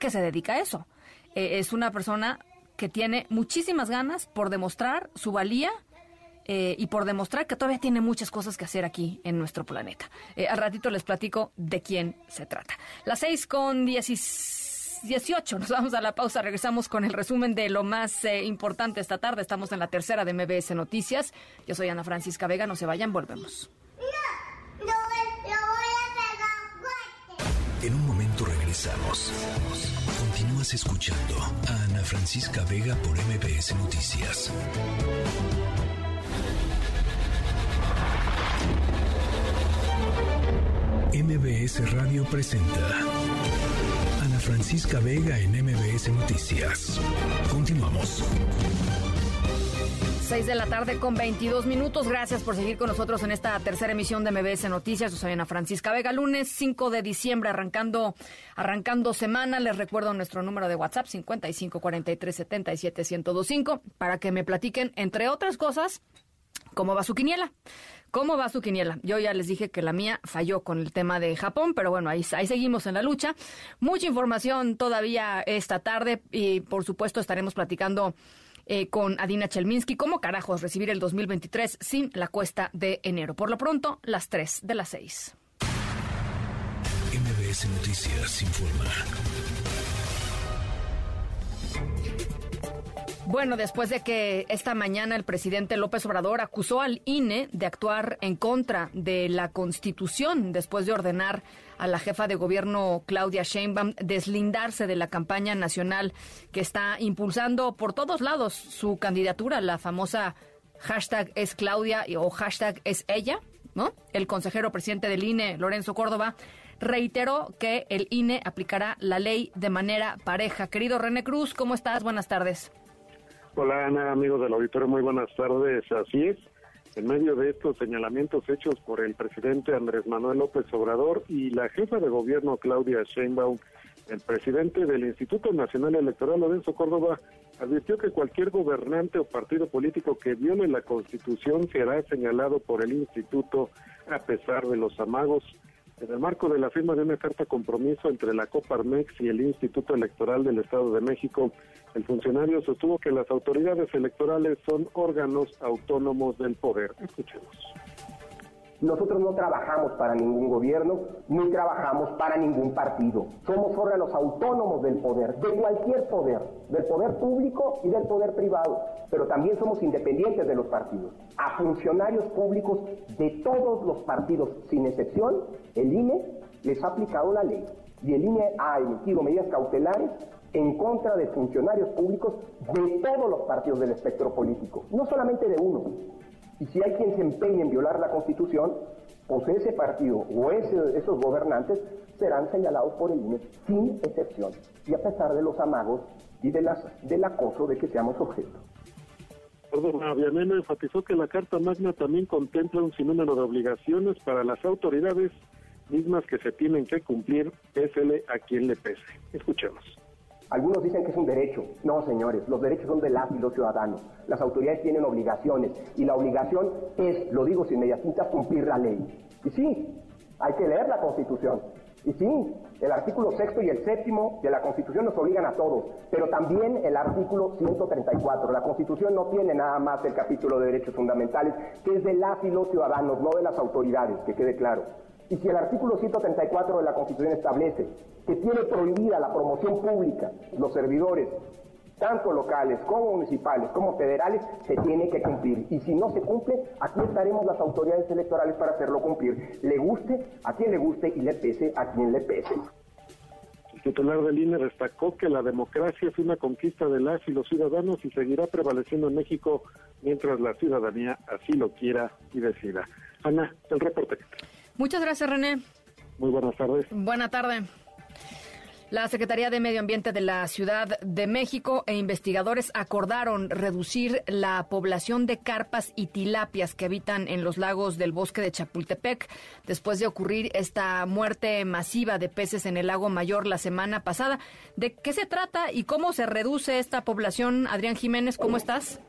que se dedica a eso. Eh, es una persona que tiene muchísimas ganas por demostrar su valía eh, y por demostrar que todavía tiene muchas cosas que hacer aquí en nuestro planeta. Eh, al ratito les platico de quién se trata. Las seis con 18. Nos vamos a la pausa. Regresamos con el resumen de lo más eh, importante esta tarde. Estamos en la tercera de MBS Noticias. Yo soy Ana Francisca Vega. No se vayan, volvemos. En un momento regresamos. Continúas escuchando a Ana Francisca Vega por MBS Noticias. MBS Radio presenta Ana Francisca Vega en MBS Noticias. Continuamos. 6 de la tarde con 22 minutos. Gracias por seguir con nosotros en esta tercera emisión de MBS Noticias. Yo soy Ana Francisca Vega. Lunes 5 de diciembre, arrancando, arrancando semana. Les recuerdo nuestro número de WhatsApp, 55 43 77 1025, para que me platiquen, entre otras cosas, cómo va su quiniela. ¿Cómo va su quiniela? Yo ya les dije que la mía falló con el tema de Japón, pero bueno, ahí, ahí seguimos en la lucha. Mucha información todavía esta tarde y por supuesto estaremos platicando eh, con Adina Chelminsky cómo carajos recibir el 2023 sin la cuesta de enero. Por lo pronto, las 3 de las 6. MBS Noticias informa. Bueno, después de que esta mañana el presidente López Obrador acusó al INE de actuar en contra de la Constitución después de ordenar a la jefa de gobierno Claudia Sheinbaum deslindarse de la campaña nacional que está impulsando por todos lados su candidatura, la famosa hashtag es Claudia o hashtag es ella, ¿no? El consejero presidente del INE, Lorenzo Córdoba, reiteró que el INE aplicará la ley de manera pareja. Querido René Cruz, ¿cómo estás? Buenas tardes. Hola Ana, amigos del auditorio, muy buenas tardes. Así es, en medio de estos señalamientos hechos por el presidente Andrés Manuel López Obrador y la jefa de gobierno Claudia Sheinbaum, el presidente del Instituto Nacional Electoral, Lorenzo Córdoba, advirtió que cualquier gobernante o partido político que viole la Constitución será señalado por el instituto a pesar de los amagos. En el marco de la firma de una carta compromiso entre la Coparmex y el Instituto Electoral del Estado de México, El funcionario sostuvo que las autoridades electorales son órganos autónomos del poder. Escuchemos. Nosotros no trabajamos para ningún gobierno, ni trabajamos para ningún partido. Somos órganos autónomos del poder, de cualquier poder, del poder público y del poder privado, pero también somos independientes de los partidos. A funcionarios públicos de todos los partidos, sin excepción, el INE les ha aplicado la ley y el INE ha emitido medidas cautelares en contra de funcionarios públicos de todos los partidos del espectro político, no solamente de uno. Y si hay quien se empeñe en violar la Constitución, pues ese partido o esos gobernantes serán señalados por el INE sin excepción, y a pesar de los amagos y de las, del acoso de que seamos objeto. Vianena enfatizó que la Carta Magna también contempla un sinnúmero de obligaciones para las autoridades mismas que se tienen que cumplir, pésele a quien le pese. Escuchemos. Algunos dicen que es un derecho. No, señores, los derechos son de las y los ciudadanos. Las autoridades tienen obligaciones y la obligación es, lo digo sin medias tintas, cumplir la ley. Y sí, hay que leer la Constitución. Y sí, el artículo sexto y el séptimo de la Constitución nos obligan a todos, pero también el artículo 134. La Constitución no tiene nada más el capítulo de derechos fundamentales, que es de las y los ciudadanos, no de las autoridades, que quede claro. Y si el artículo 134 de la Constitución establece que tiene prohibida la promoción pública, los servidores, tanto locales como municipales como federales, se tiene que cumplir. Y si no se cumple, aquí estaremos las autoridades electorales para hacerlo cumplir. Le guste a quien le guste y le pese a quien le pese. El titular del INE destacó que la democracia es una conquista de las y los ciudadanos y seguirá prevaleciendo en México mientras la ciudadanía así lo quiera y decida. Ana, el reporte. Muchas gracias, René. Muy buenas tardes. Buena tarde. La Secretaría de Medio Ambiente de la Ciudad de México e investigadores acordaron reducir la población de carpas y tilapias que habitan en los lagos del bosque de Chapultepec después de ocurrir esta muerte masiva de peces en el lago Mayor la semana pasada. ¿De qué se trata y cómo se reduce esta población? Adrián Jiménez, ¿cómo estás?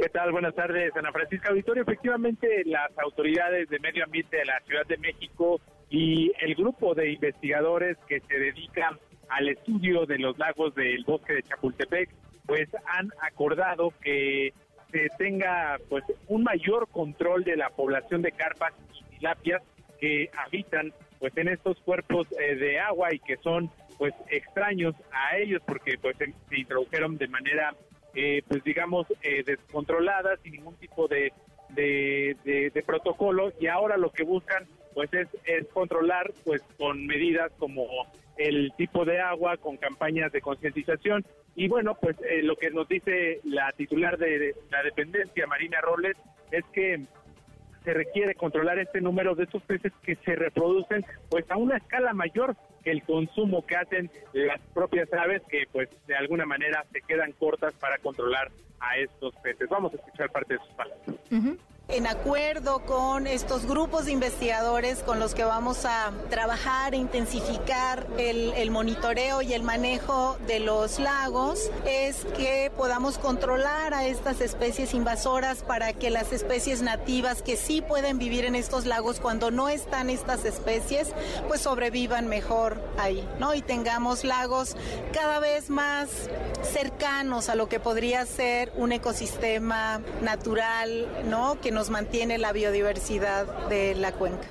¿Qué tal? Buenas tardes, Ana Francisca Auditorio. Efectivamente, las autoridades de medio ambiente de la Ciudad de México y el grupo de investigadores que se dedican al estudio de los lagos del bosque de Chapultepec, pues han acordado que se tenga pues un mayor control de la población de carpas y tilapias que habitan pues en estos cuerpos eh, de agua y que son pues extraños a ellos porque pues se introdujeron de manera eh, pues digamos, eh, descontroladas, sin ningún tipo de, de, protocolo, y ahora lo que buscan pues es, es controlar pues con medidas como el tipo de agua, con campañas de concientización, y bueno, pues eh, lo que nos dice la titular de la dependencia, Marina Robles, es que se requiere controlar este número de estos peces que se reproducen pues a una escala mayor el consumo que hacen las propias aves que pues de alguna manera se quedan cortas para controlar a estos peces. Vamos a escuchar parte de sus palabras en acuerdo con estos grupos de investigadores con los que vamos a trabajar e intensificar el, monitoreo y el manejo de los lagos es que podamos controlar a estas especies invasoras para que las especies nativas que sí pueden vivir en estos lagos cuando no están estas especies pues sobrevivan mejor ahí, ¿no? Y tengamos lagos cada vez más cercanos a lo que podría ser un ecosistema natural, ¿no? Que nos mantiene la biodiversidad de la cuenca.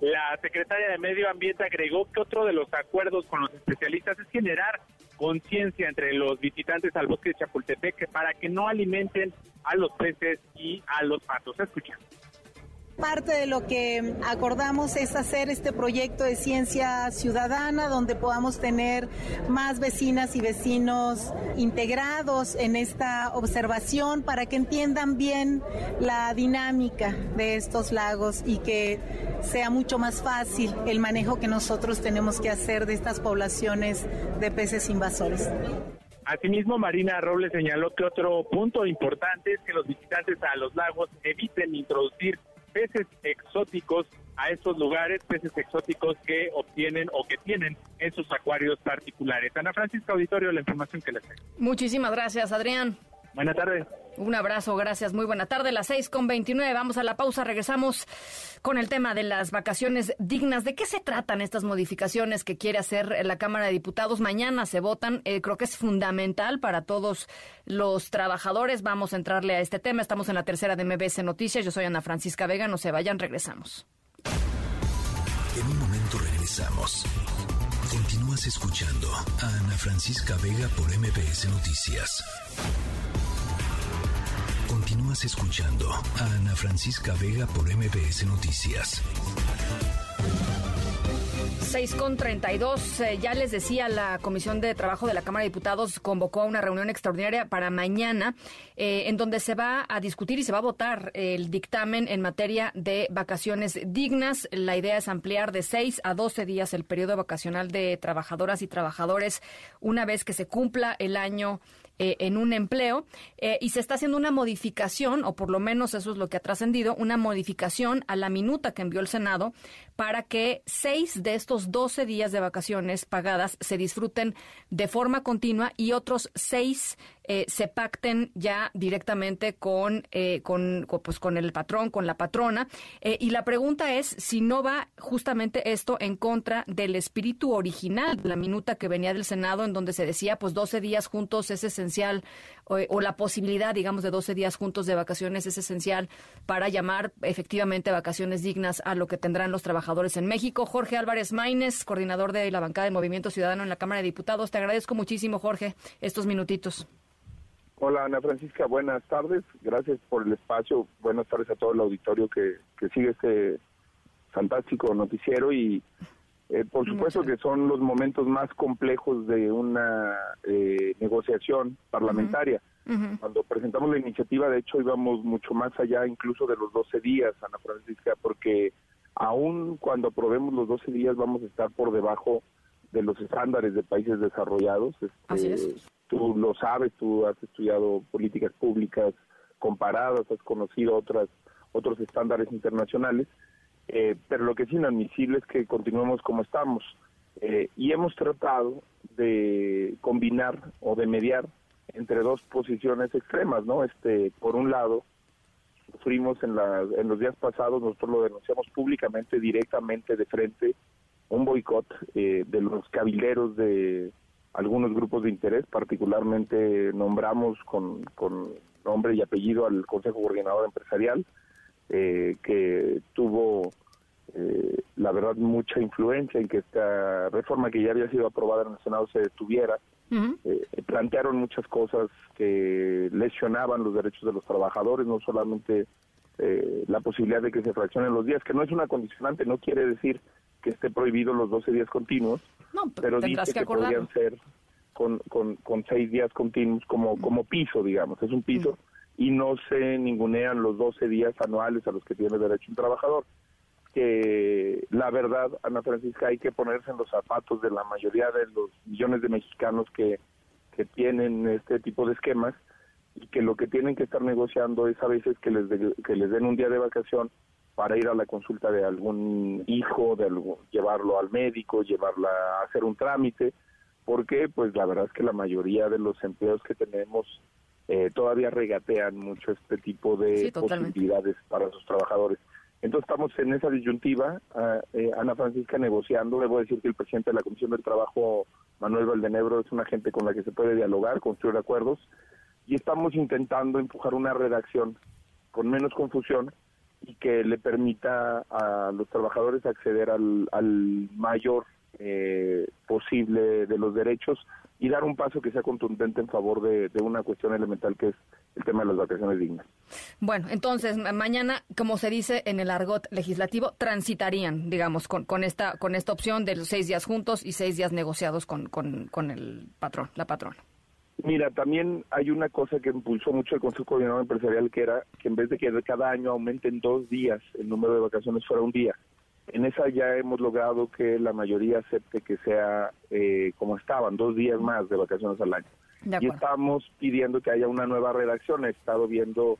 La secretaria de Medio Ambiente agregó que otro de los acuerdos con los especialistas es generar conciencia entre los visitantes al bosque de Chapultepec para que no alimenten a los peces y a los patos. Escucha. Parte de lo que acordamos es hacer este proyecto de ciencia ciudadana donde podamos tener más vecinas y vecinos integrados en esta observación para que entiendan bien la dinámica de estos lagos y que sea mucho más fácil el manejo que nosotros tenemos que hacer de estas poblaciones de peces invasores. Asimismo, Marina Robles señaló que otro punto importante es que los visitantes a los lagos eviten introducir peces exóticos a estos lugares, peces exóticos que obtienen o que tienen en sus acuarios particulares. Ana Francisca Auditorio, la información que les tengo. Muchísimas gracias, Adrián. Buenas tardes. Un abrazo, gracias. Muy buena tarde, las seis con 29. Vamos a la pausa, regresamos con el tema de las vacaciones dignas. ¿De qué se tratan estas modificaciones que quiere hacer la Cámara de Diputados? Mañana se votan. Eh, creo que es fundamental para todos los trabajadores. Vamos a entrarle a este tema. Estamos en la tercera de MBS Noticias. Yo soy Ana Francisca Vega. No se vayan, regresamos. En un momento regresamos. Continúas escuchando a Ana Francisca Vega por MBS Noticias. Continúas escuchando a Ana Francisca Vega por MBS Noticias. 6 con 32. Eh, ya les decía, la Comisión de Trabajo de la Cámara de Diputados convocó a una reunión extraordinaria para mañana, eh, en donde se va a discutir y se va a votar el dictamen en materia de vacaciones dignas. La idea es ampliar de 6 a 12 días el periodo vacacional de trabajadoras y trabajadores una vez que se cumpla el año eh, en un empleo eh, y se está haciendo una modificación, o por lo menos eso es lo que ha trascendido, una modificación a la minuta que envió el Senado para que seis de estos 12 días de vacaciones pagadas se disfruten de forma continua y otros seis eh, se pacten ya directamente con, eh, con, pues, con el patrón, con la patrona. Eh, y la pregunta es si no va justamente esto en contra del espíritu original la minuta que venía del Senado, en donde se decía, pues 12 días juntos es esencial, o, la posibilidad, digamos, de 12 días juntos de vacaciones es esencial para llamar efectivamente vacaciones dignas a lo que tendrán los trabajadores en México. Jorge Álvarez Maínez, coordinador de la bancada de Movimiento Ciudadano en la Cámara de Diputados. Te agradezco muchísimo, Jorge, estos minutitos. Hola Ana Francisca, buenas tardes. Gracias por el espacio. Buenas tardes a todo el auditorio que, sigue este fantástico noticiero y eh, por supuesto que son los momentos más complejos de una eh, negociación parlamentaria. Cuando presentamos la iniciativa, de hecho, íbamos mucho más allá incluso de los 12 días, Ana Francisca, porque aún cuando aprobemos los 12 días vamos a estar por debajo de los estándares de países desarrollados. Así es este, tú lo sabes, tú has estudiado políticas públicas comparadas, has conocido otras otros estándares internacionales, eh, pero lo que es inadmisible es que continuemos como estamos. Eh, y hemos tratado de combinar o de mediar entre dos posiciones extremas, ¿no? Este, por un lado, sufrimos en, la, en los días pasados, nosotros lo denunciamos públicamente, directamente, de frente, un boicot eh, de los cabileros de algunos grupos de interés, particularmente nombramos con, con nombre y apellido al Consejo Coordinador Empresarial, eh, que tuvo, eh, la verdad, mucha influencia en que esta reforma que ya había sido aprobada en el Senado se detuviera. Eh, plantearon muchas cosas que lesionaban los derechos de los trabajadores, no solamente la posibilidad de que se fraccionen los días, que no es una condicionante, no quiere decir que esté prohibido los 12 días continuos, pero dice que, podrían ser con, con, con, seis días continuos como, como piso, digamos, es un piso, y no se ningunean los 12 días anuales a los que tiene derecho un trabajador. Que la verdad, Ana Francisca, hay que ponerse en los zapatos de la mayoría de los millones de mexicanos que, que tienen este tipo de esquemas y que lo que tienen que estar negociando es a veces que les, que les den un día de vacación para ir a la consulta de algún hijo, de llevarlo al médico, llevarla a hacer un trámite, porque pues la verdad es que la mayoría de los empleos que tenemos eh, todavía regatean mucho este tipo de posibilidades para sus trabajadores. Entonces estamos en esa disyuntiva, ah, eh, Ana Francisca negociando, debo decir que el presidente de la Comisión del Trabajo, Manuel Valdenebro, es una gente con la que se puede dialogar, construir acuerdos, y estamos intentando empujar una redacción con menos confusión, y que le permita a los trabajadores acceder al, al mayor eh, posible de los derechos y dar un paso que sea contundente en favor de, una cuestión elemental que es el tema de las vacaciones dignas. Bueno, entonces mañana, como se dice en el argot legislativo, transitarían, digamos, con, con esta con esta opción de los seis días juntos y seis días negociados con, con, con el patrón, la patrona. Mira, también hay una cosa que impulsó mucho el Consejo Coordinador Empresarial, que era que en vez de que cada año aumenten dos días el número de vacaciones fuera un día. En esa ya hemos logrado que la mayoría acepte que sea eh, como estaban, dos días más de vacaciones al año. Y estamos pidiendo que haya una nueva redacción. He estado viendo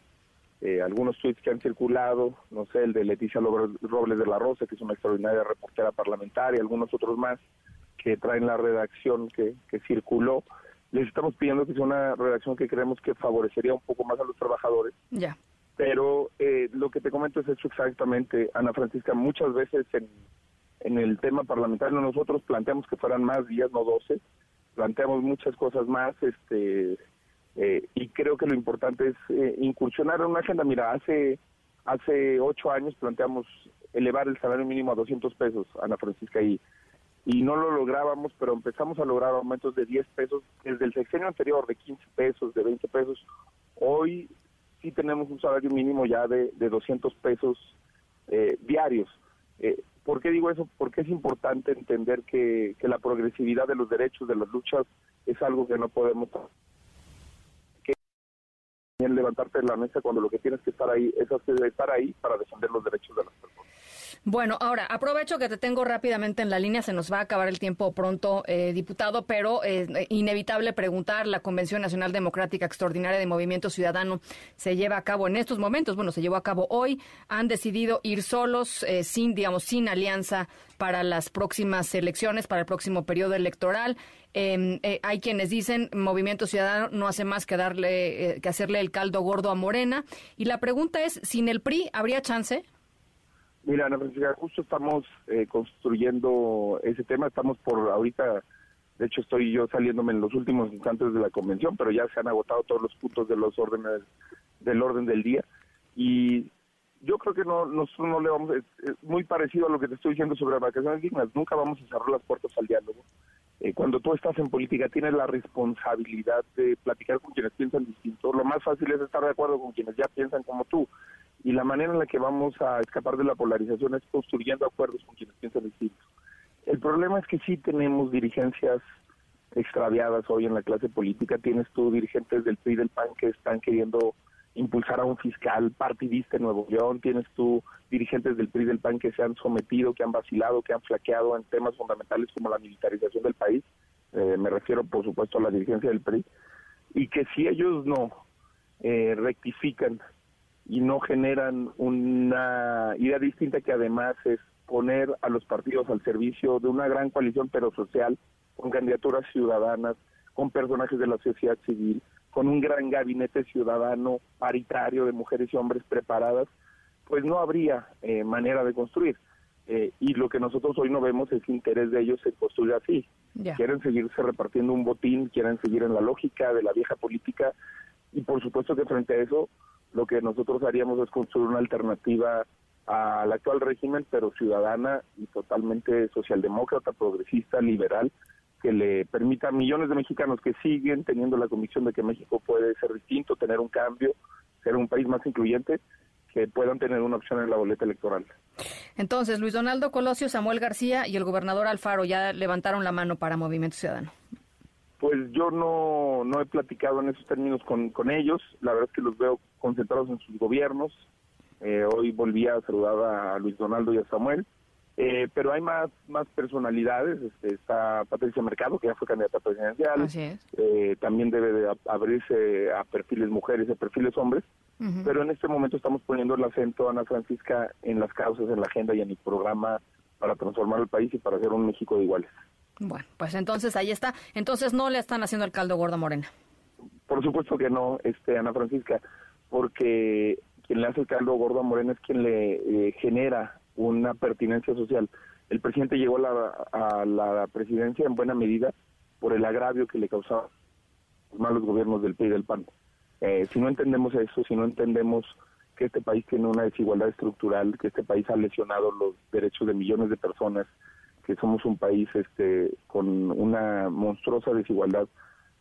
eh, algunos tweets que han circulado, no sé, el de Leticia Robles de la Rosa, que es una extraordinaria reportera parlamentaria, algunos otros más que traen la redacción que, que circuló les estamos pidiendo que sea una redacción que creemos que favorecería un poco más a los trabajadores. Ya. Pero eh, lo que te comento es hecho exactamente, Ana Francisca, muchas veces en, en el tema parlamentario nosotros planteamos que fueran más días, no 12, planteamos muchas cosas más, este eh, y creo que lo importante es eh, incursionar en una agenda. Mira, hace hace ocho años planteamos elevar el salario mínimo a 200 pesos, Ana Francisca, y, y no lo lográbamos, pero empezamos a lograr aumentos de 10 pesos desde el sexenio anterior, de 15 pesos, de 20 pesos. Hoy sí tenemos un salario mínimo ya de, de 200 pesos eh, diarios. Eh, ¿Por qué digo eso? Porque es importante entender que, que la progresividad de los derechos, de las luchas, es algo que no podemos levantarte de la mesa cuando lo que tienes que estar ahí es estar ahí para defender los derechos de las personas. Bueno, ahora aprovecho que te tengo rápidamente en la línea, se nos va a acabar el tiempo pronto, eh, diputado, pero es eh, inevitable preguntar, la Convención Nacional Democrática Extraordinaria de Movimiento Ciudadano se lleva a cabo en estos momentos, bueno, se llevó a cabo hoy, han decidido ir solos, eh, sin, digamos, sin alianza para las próximas elecciones, para el próximo periodo electoral. Em, eh, hay quienes dicen Movimiento Ciudadano no hace más que darle eh, que hacerle el caldo gordo a Morena y la pregunta es sin el PRI habría chance. Mira, Ana Francisca, justo estamos eh, construyendo ese tema, estamos por ahorita, de hecho estoy yo saliéndome en los últimos instantes de la convención, pero ya se han agotado todos los puntos de los órdenes del orden del día y yo creo que no nosotros no le vamos es, muy parecido a lo que te estoy diciendo sobre vacaciones dignas, nunca vamos a cerrar las puertas al diálogo eh, cuando tú estás en política tienes la responsabilidad de platicar con quienes piensan distinto. Lo más fácil es estar de acuerdo con quienes ya piensan como tú. Y la manera en la que vamos a escapar de la polarización es construyendo acuerdos con quienes piensan distinto. El problema es que sí tenemos dirigencias extraviadas hoy en la clase política. Tienes tú dirigentes del PRI del PAN que están queriendo impulsar a un fiscal partidista en Nuevo León, tienes tú dirigentes del PRI del PAN que se han sometido, que han vacilado, que han flaqueado en temas fundamentales como la militarización del país, eh, me refiero por supuesto a la dirigencia del PRI, y que si ellos no eh, rectifican y no generan una idea distinta que además es poner a los partidos al servicio de una gran coalición pero social, con candidaturas ciudadanas, con personajes de la sociedad civil, con un gran gabinete ciudadano paritario de mujeres y hombres preparadas, pues no habría eh, manera de construir. Eh, y lo que nosotros hoy no vemos es interés de ellos en construir así. Quieren seguirse repartiendo un botín, quieren seguir en la lógica de la vieja política y por supuesto que frente a eso lo que nosotros haríamos es construir una alternativa al actual régimen, pero ciudadana y totalmente socialdemócrata, progresista, liberal, que le permita a millones de mexicanos que siguen teniendo la convicción de que México puede ser distinto, tener un cambio, ser un país más incluyente, que puedan tener una opción en la boleta electoral. Entonces, Luis Donaldo Colosio, Samuel García y el gobernador Alfaro ya levantaron la mano para Movimiento Ciudadano. Pues yo no, no he platicado en esos términos con, con ellos, la verdad es que los veo concentrados en sus gobiernos. Eh, hoy volví a saludar a Luis Donaldo y a Samuel eh, pero hay más más personalidades, este, está Patricia Mercado, que ya fue candidata presidencial, eh, también debe de abrirse a perfiles mujeres, a perfiles hombres, pero en este momento estamos poniendo el acento, Ana Francisca, en las causas, en la agenda y en el programa para transformar el país y para hacer un México de iguales. Bueno, pues entonces ahí está. Entonces no le están haciendo el caldo gordo Morena. Por supuesto que no, este Ana Francisca, porque quien le hace el caldo gordo a Morena es quien le eh, genera una pertinencia social. El presidente llegó a la, presidencia en buena medida por el agravio que le causaban los malos gobiernos del PRI y del PAN. Eh, si no entendemos eso, si no entendemos que este país tiene una desigualdad estructural, que este país ha lesionado los derechos de millones de personas, que somos un país este con una monstruosa desigualdad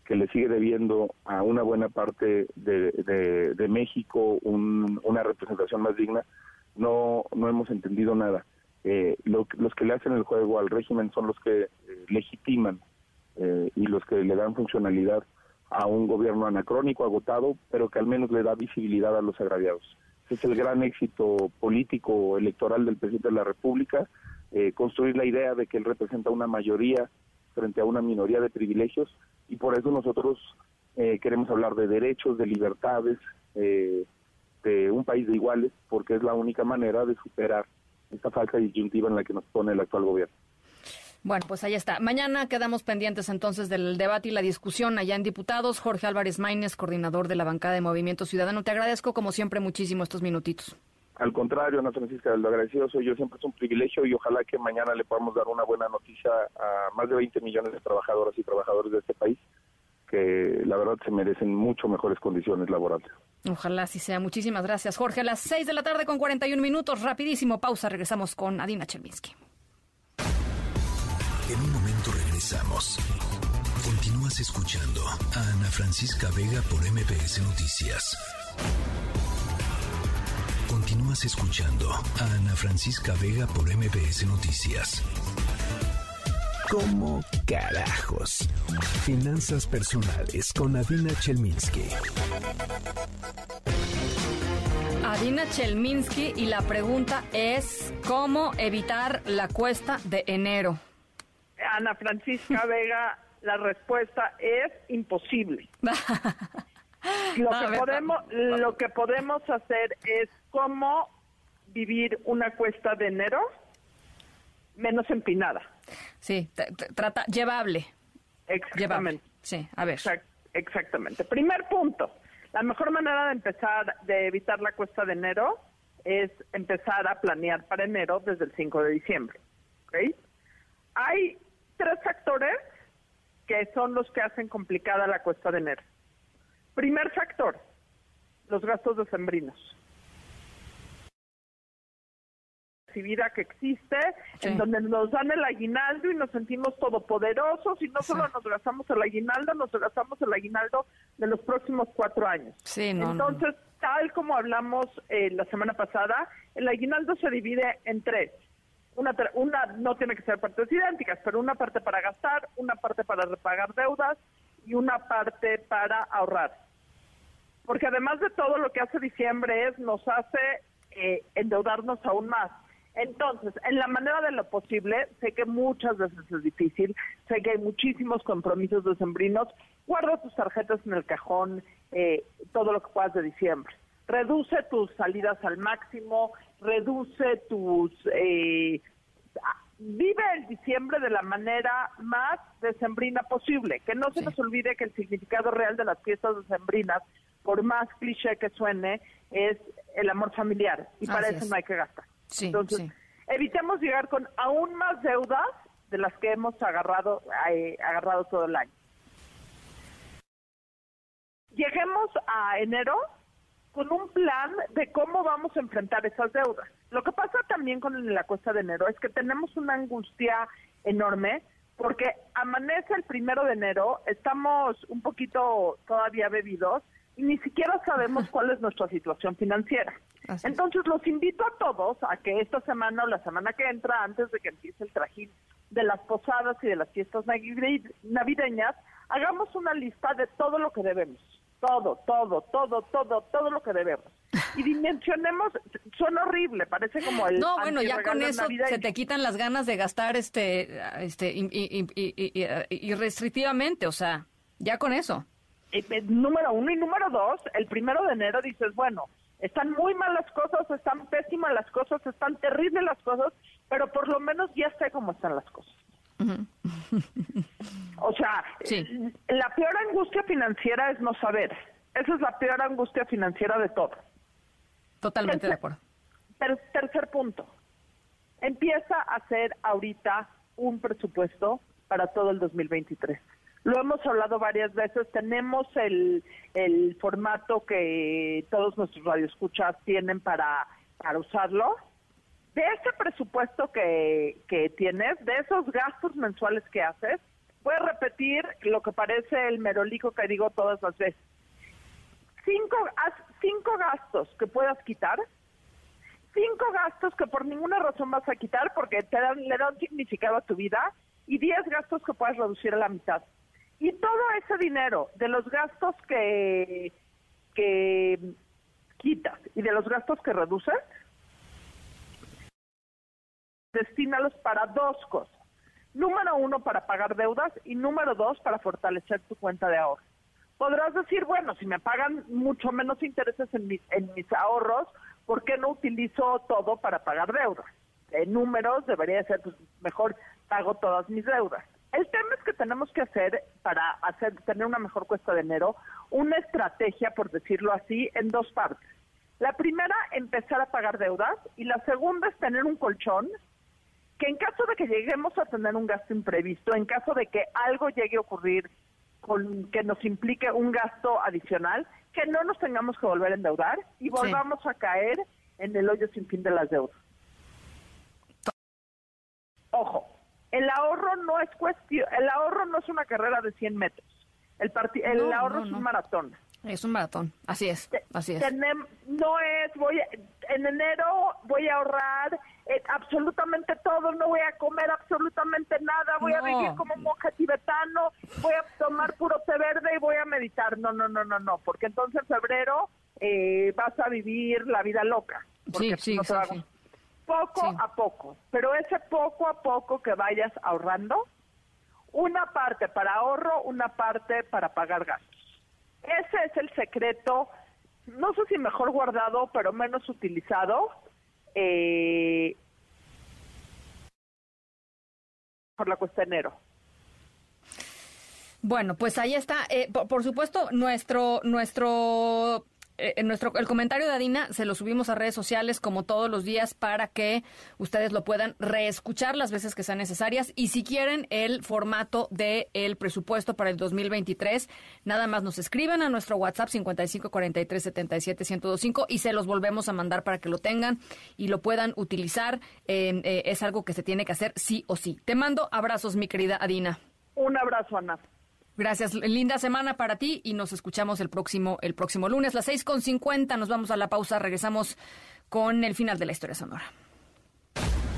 que le sigue debiendo a una buena parte de, México una representación más digna, no, no hemos entendido nada. Eh, los que le hacen el juego al régimen son los que eh, legitiman eh, y los que le dan funcionalidad a un gobierno anacrónico, agotado, pero que al menos le da visibilidad a los agraviados. Ese es el gran éxito político electoral del presidente de la República, construir la idea de que él representa una mayoría frente a una minoría de privilegios y por eso nosotros queremos hablar de derechos, de libertades, eh, de un país de iguales, porque es la única manera de superar esta falsa disyuntiva en la que nos pone el actual gobierno. Bueno, pues ahí está. Mañana quedamos pendientes entonces del debate y la discusión allá en diputados. Jorge Álvarez Maínez, coordinador de la bancada de Movimiento Ciudadano. Te agradezco como siempre muchísimo estos minutitos. Al contrario, Ana Francisca, lo agradecido soy yo, siempre es un privilegio y ojalá que mañana le podamos dar una buena noticia a más de 20 millones de trabajadoras y trabajadores de este país que la verdad se merecen mucho mejores condiciones laborales. Ojalá así sea. Muchísimas gracias, Jorge. A las 6 de la tarde con 41 minutos, rapidísimo, pausa, regresamos con Adina Chelminsky. En un momento regresamos. Continúas escuchando a Ana Francisca Vega por MPS Noticias. Escuchando a Ana Francisca Vega por MPS Noticias. ¿Cómo carajos? Finanzas personales con Adina Chelminsky. Adina Chelminsky y la pregunta es ¿cómo evitar la cuesta de enero? Ana Francisca Vega, la respuesta es imposible. <laughs> lo, que podemos, lo que podemos hacer es cómo vivir una cuesta de enero menos empinada. Sí, trata llevable. Exactamente. Sí, a ver. exactamente. Primer punto. La mejor manera de empezar, de evitar la cuesta de enero, es empezar a planear para enero desde el 5 de diciembre. ¿okay? Hay tres factores que son los que hacen complicada la cuesta de enero. Primer factor, los gastos decembrinos. vida que existe, en donde nos dan el aguinaldo y nos sentimos todopoderosos y no solo nos gastamos el aguinaldo, nos gastamos el aguinaldo de los próximos cuatro años. Entonces, tal como hablamos eh, la semana pasada, el aguinaldo se divide en tres una, una no tiene que ser partes idénticas, pero una parte para gastar, una parte para repagar deudas y una parte para ahorrar. Porque además de todo lo que hace diciembre es nos hace eh, endeudarnos aún más. Entonces, en la manera de lo posible, sé que muchas veces es difícil, sé que hay muchísimos compromisos decembrinos, guarda tus tarjetas en el cajón, eh, todo lo que puedas de diciembre. Reduce tus salidas al máximo, reduce tus... Eh, vive el diciembre de la manera más decembrina posible. Que no se nos olvide que el significado real de las fiestas decembrinas, por más cliché que suene, es el amor familiar. Y para eso no hay que gastar. Entonces, evitemos llegar con aún más deudas de las que hemos agarrado, eh, agarrado todo el año. Lleguemos a enero con un plan de cómo vamos a enfrentar esas deudas. Lo que pasa también con la cuesta de enero es que tenemos una angustia enorme porque amanece el primero de enero, estamos un poquito todavía bebidos y ni siquiera sabemos cuál es nuestra situación financiera. Entonces los invito a todos a que esta semana o la semana que entra, antes de que empiece el trajín de las posadas y de las fiestas navideñas, hagamos una lista de todo lo que debemos todo, todo, todo, todo, todo lo que debemos. Y dimensionemos, suena horrible, parece como el... No, bueno, ya con eso se te quitan las ganas de gastar este, este, irrestrictivamente, o sea, ya con eso. Eh, número uno y número dos, el primero de enero dices, bueno, están muy mal las cosas, están pésimas las cosas, están terribles las cosas, pero por lo menos ya sé cómo están las cosas. O sea, la peor angustia financiera es no saber. Esa es la peor angustia financiera de todo. Totalmente de acuerdo. tercer punto. Empieza a hacer ahorita un presupuesto para todo el 2023. Lo hemos hablado varias veces, tenemos el, el formato que todos nuestros radioescuchas tienen para, para usarlo de ese presupuesto que, que tienes, de esos gastos mensuales que haces, voy a repetir lo que parece el merolico que digo todas las veces. Cinco, cinco gastos que puedas quitar, cinco gastos que por ninguna razón vas a quitar porque te dan, le dan significado a tu vida y diez gastos que puedes reducir a la mitad. Y todo ese dinero de los gastos que, que quitas y de los gastos que reduces, destínalos para dos cosas. Número uno, para pagar deudas y número dos, para fortalecer tu cuenta de ahorro. Podrás decir, bueno, si me pagan mucho menos intereses en, en mis ahorros, ¿por qué no utilizo todo para pagar deudas? En números debería ser pues, mejor pago todas mis deudas. El tema es que tenemos que hacer, para hacer tener una mejor cuesta de enero, una estrategia, por decirlo así, en dos partes. La primera, empezar a pagar deudas, y la segunda es tener un colchón que en caso de que lleguemos a tener un gasto imprevisto, en caso de que algo llegue a ocurrir con, que nos implique un gasto adicional, que no nos tengamos que volver a endeudar y volvamos a caer en el hoyo sin fin de las deudas. Ojo, el ahorro no es cuestión, el ahorro no es una carrera de 100 metros. El, el ahorro es un maratón. Es un maratón, así es, así es. no es, voy en enero voy a ahorrar eh, absolutamente todo, no voy a comer absolutamente nada, voy a vivir como monje tibetano, voy a tomar puro té verde y voy a meditar. No, no, no, no, no, porque entonces en febrero eh, vas a vivir la vida loca. Sí, sí, sí, Poco a poco, pero ese poco a poco que vayas ahorrando, una parte para ahorro, una parte para pagar gastos. Ese es el secreto, no sé si mejor guardado, pero menos utilizado. Eh, por la cuesta de enero. Bueno, pues ahí está. Eh, por, supuesto, nuestro nuestro eh, nuestro, el comentario de Adina se lo subimos a redes sociales como todos los días para que ustedes lo puedan reescuchar las veces que sean necesarias. Y si quieren el formato del el presupuesto para el 2023, nada más nos escriben a nuestro WhatsApp 5543771025 y se los volvemos a mandar para que lo tengan y lo puedan utilizar. Eh, es algo que se tiene que hacer sí o sí. Te mando abrazos, mi querida Adina. Un abrazo, Ana. Gracias, linda semana para ti y nos escuchamos el próximo, el próximo lunes, las seis con cincuenta. Nos vamos a la pausa, regresamos con el final de la historia sonora.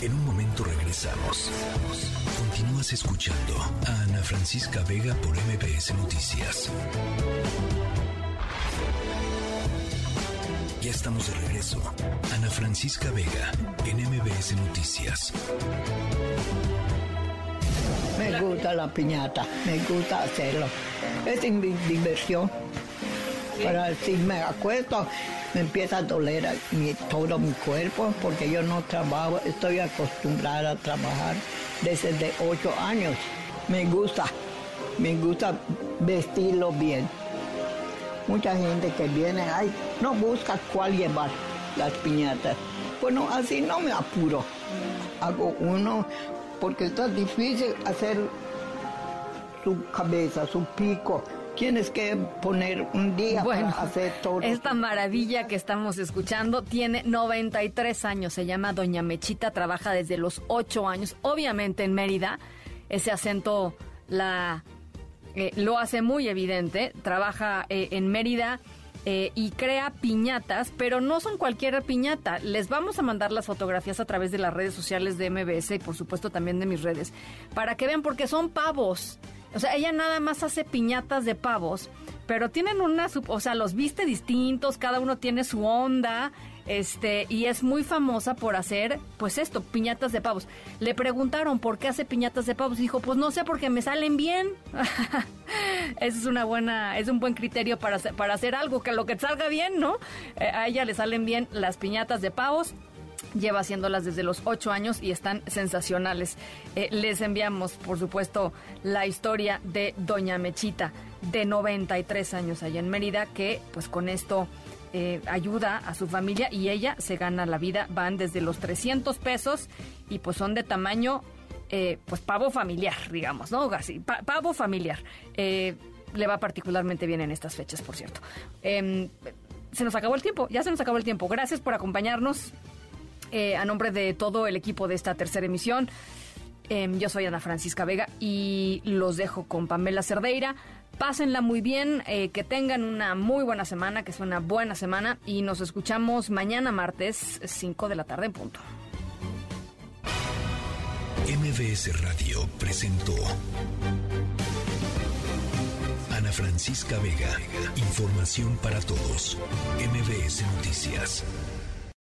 En un momento regresamos. Continúas escuchando a Ana Francisca Vega por MBS Noticias. Ya estamos de regreso. Ana Francisca Vega en MBS Noticias. Me gusta la piñata, me gusta hacerlo. Es diversión. Pero si me acuesto, me empieza a doler todo mi cuerpo porque yo no trabajo, estoy acostumbrada a trabajar desde de ocho años. Me gusta, me gusta vestirlo bien. Mucha gente que viene, ay, no busca cuál llevar las piñatas. Bueno, así no me apuro. Hago uno porque está difícil hacer su cabeza, su pico. Tienes que poner un día para hacer todo. Esta maravilla que estamos escuchando tiene 93 años, se llama Doña Mechita, trabaja desde los 8 años, obviamente en Mérida. Ese acento la eh, lo hace muy evidente, trabaja eh, en Mérida eh, y crea piñatas, pero no son cualquier piñata. Les vamos a mandar las fotografías a través de las redes sociales de MBS y por supuesto también de mis redes, para que vean porque son pavos. O sea, ella nada más hace piñatas de pavos, pero tienen una, o sea, los viste distintos, cada uno tiene su onda, este, y es muy famosa por hacer, pues esto, piñatas de pavos. Le preguntaron por qué hace piñatas de pavos, dijo, pues no sé, porque me salen bien. <laughs> Eso es una buena, es un buen criterio para, para hacer algo, que lo que salga bien, ¿no? Eh, a ella le salen bien las piñatas de pavos lleva haciéndolas desde los ocho años y están sensacionales. Eh, les enviamos, por supuesto, la historia de Doña Mechita, de 93 años allá en Mérida, que pues con esto eh, ayuda a su familia y ella se gana la vida. Van desde los 300 pesos y pues son de tamaño, eh, pues pavo familiar, digamos, ¿no? Así, pavo familiar. Eh, le va particularmente bien en estas fechas, por cierto. Em, se nos acabó el tiempo, ya se nos acabó el tiempo. Gracias por acompañarnos. a nombre de todo el equipo de esta tercera emisión, em, yo soy Ana Francisca Vega y los dejo con Pamela Cerdeira. Pásenla muy bien, eh, que tengan una muy buena semana, que sea una buena semana y nos escuchamos mañana martes 5 de la tarde en punto. MBS Radio presentó Ana Francisca Vega, información para todos. MBS Noticias.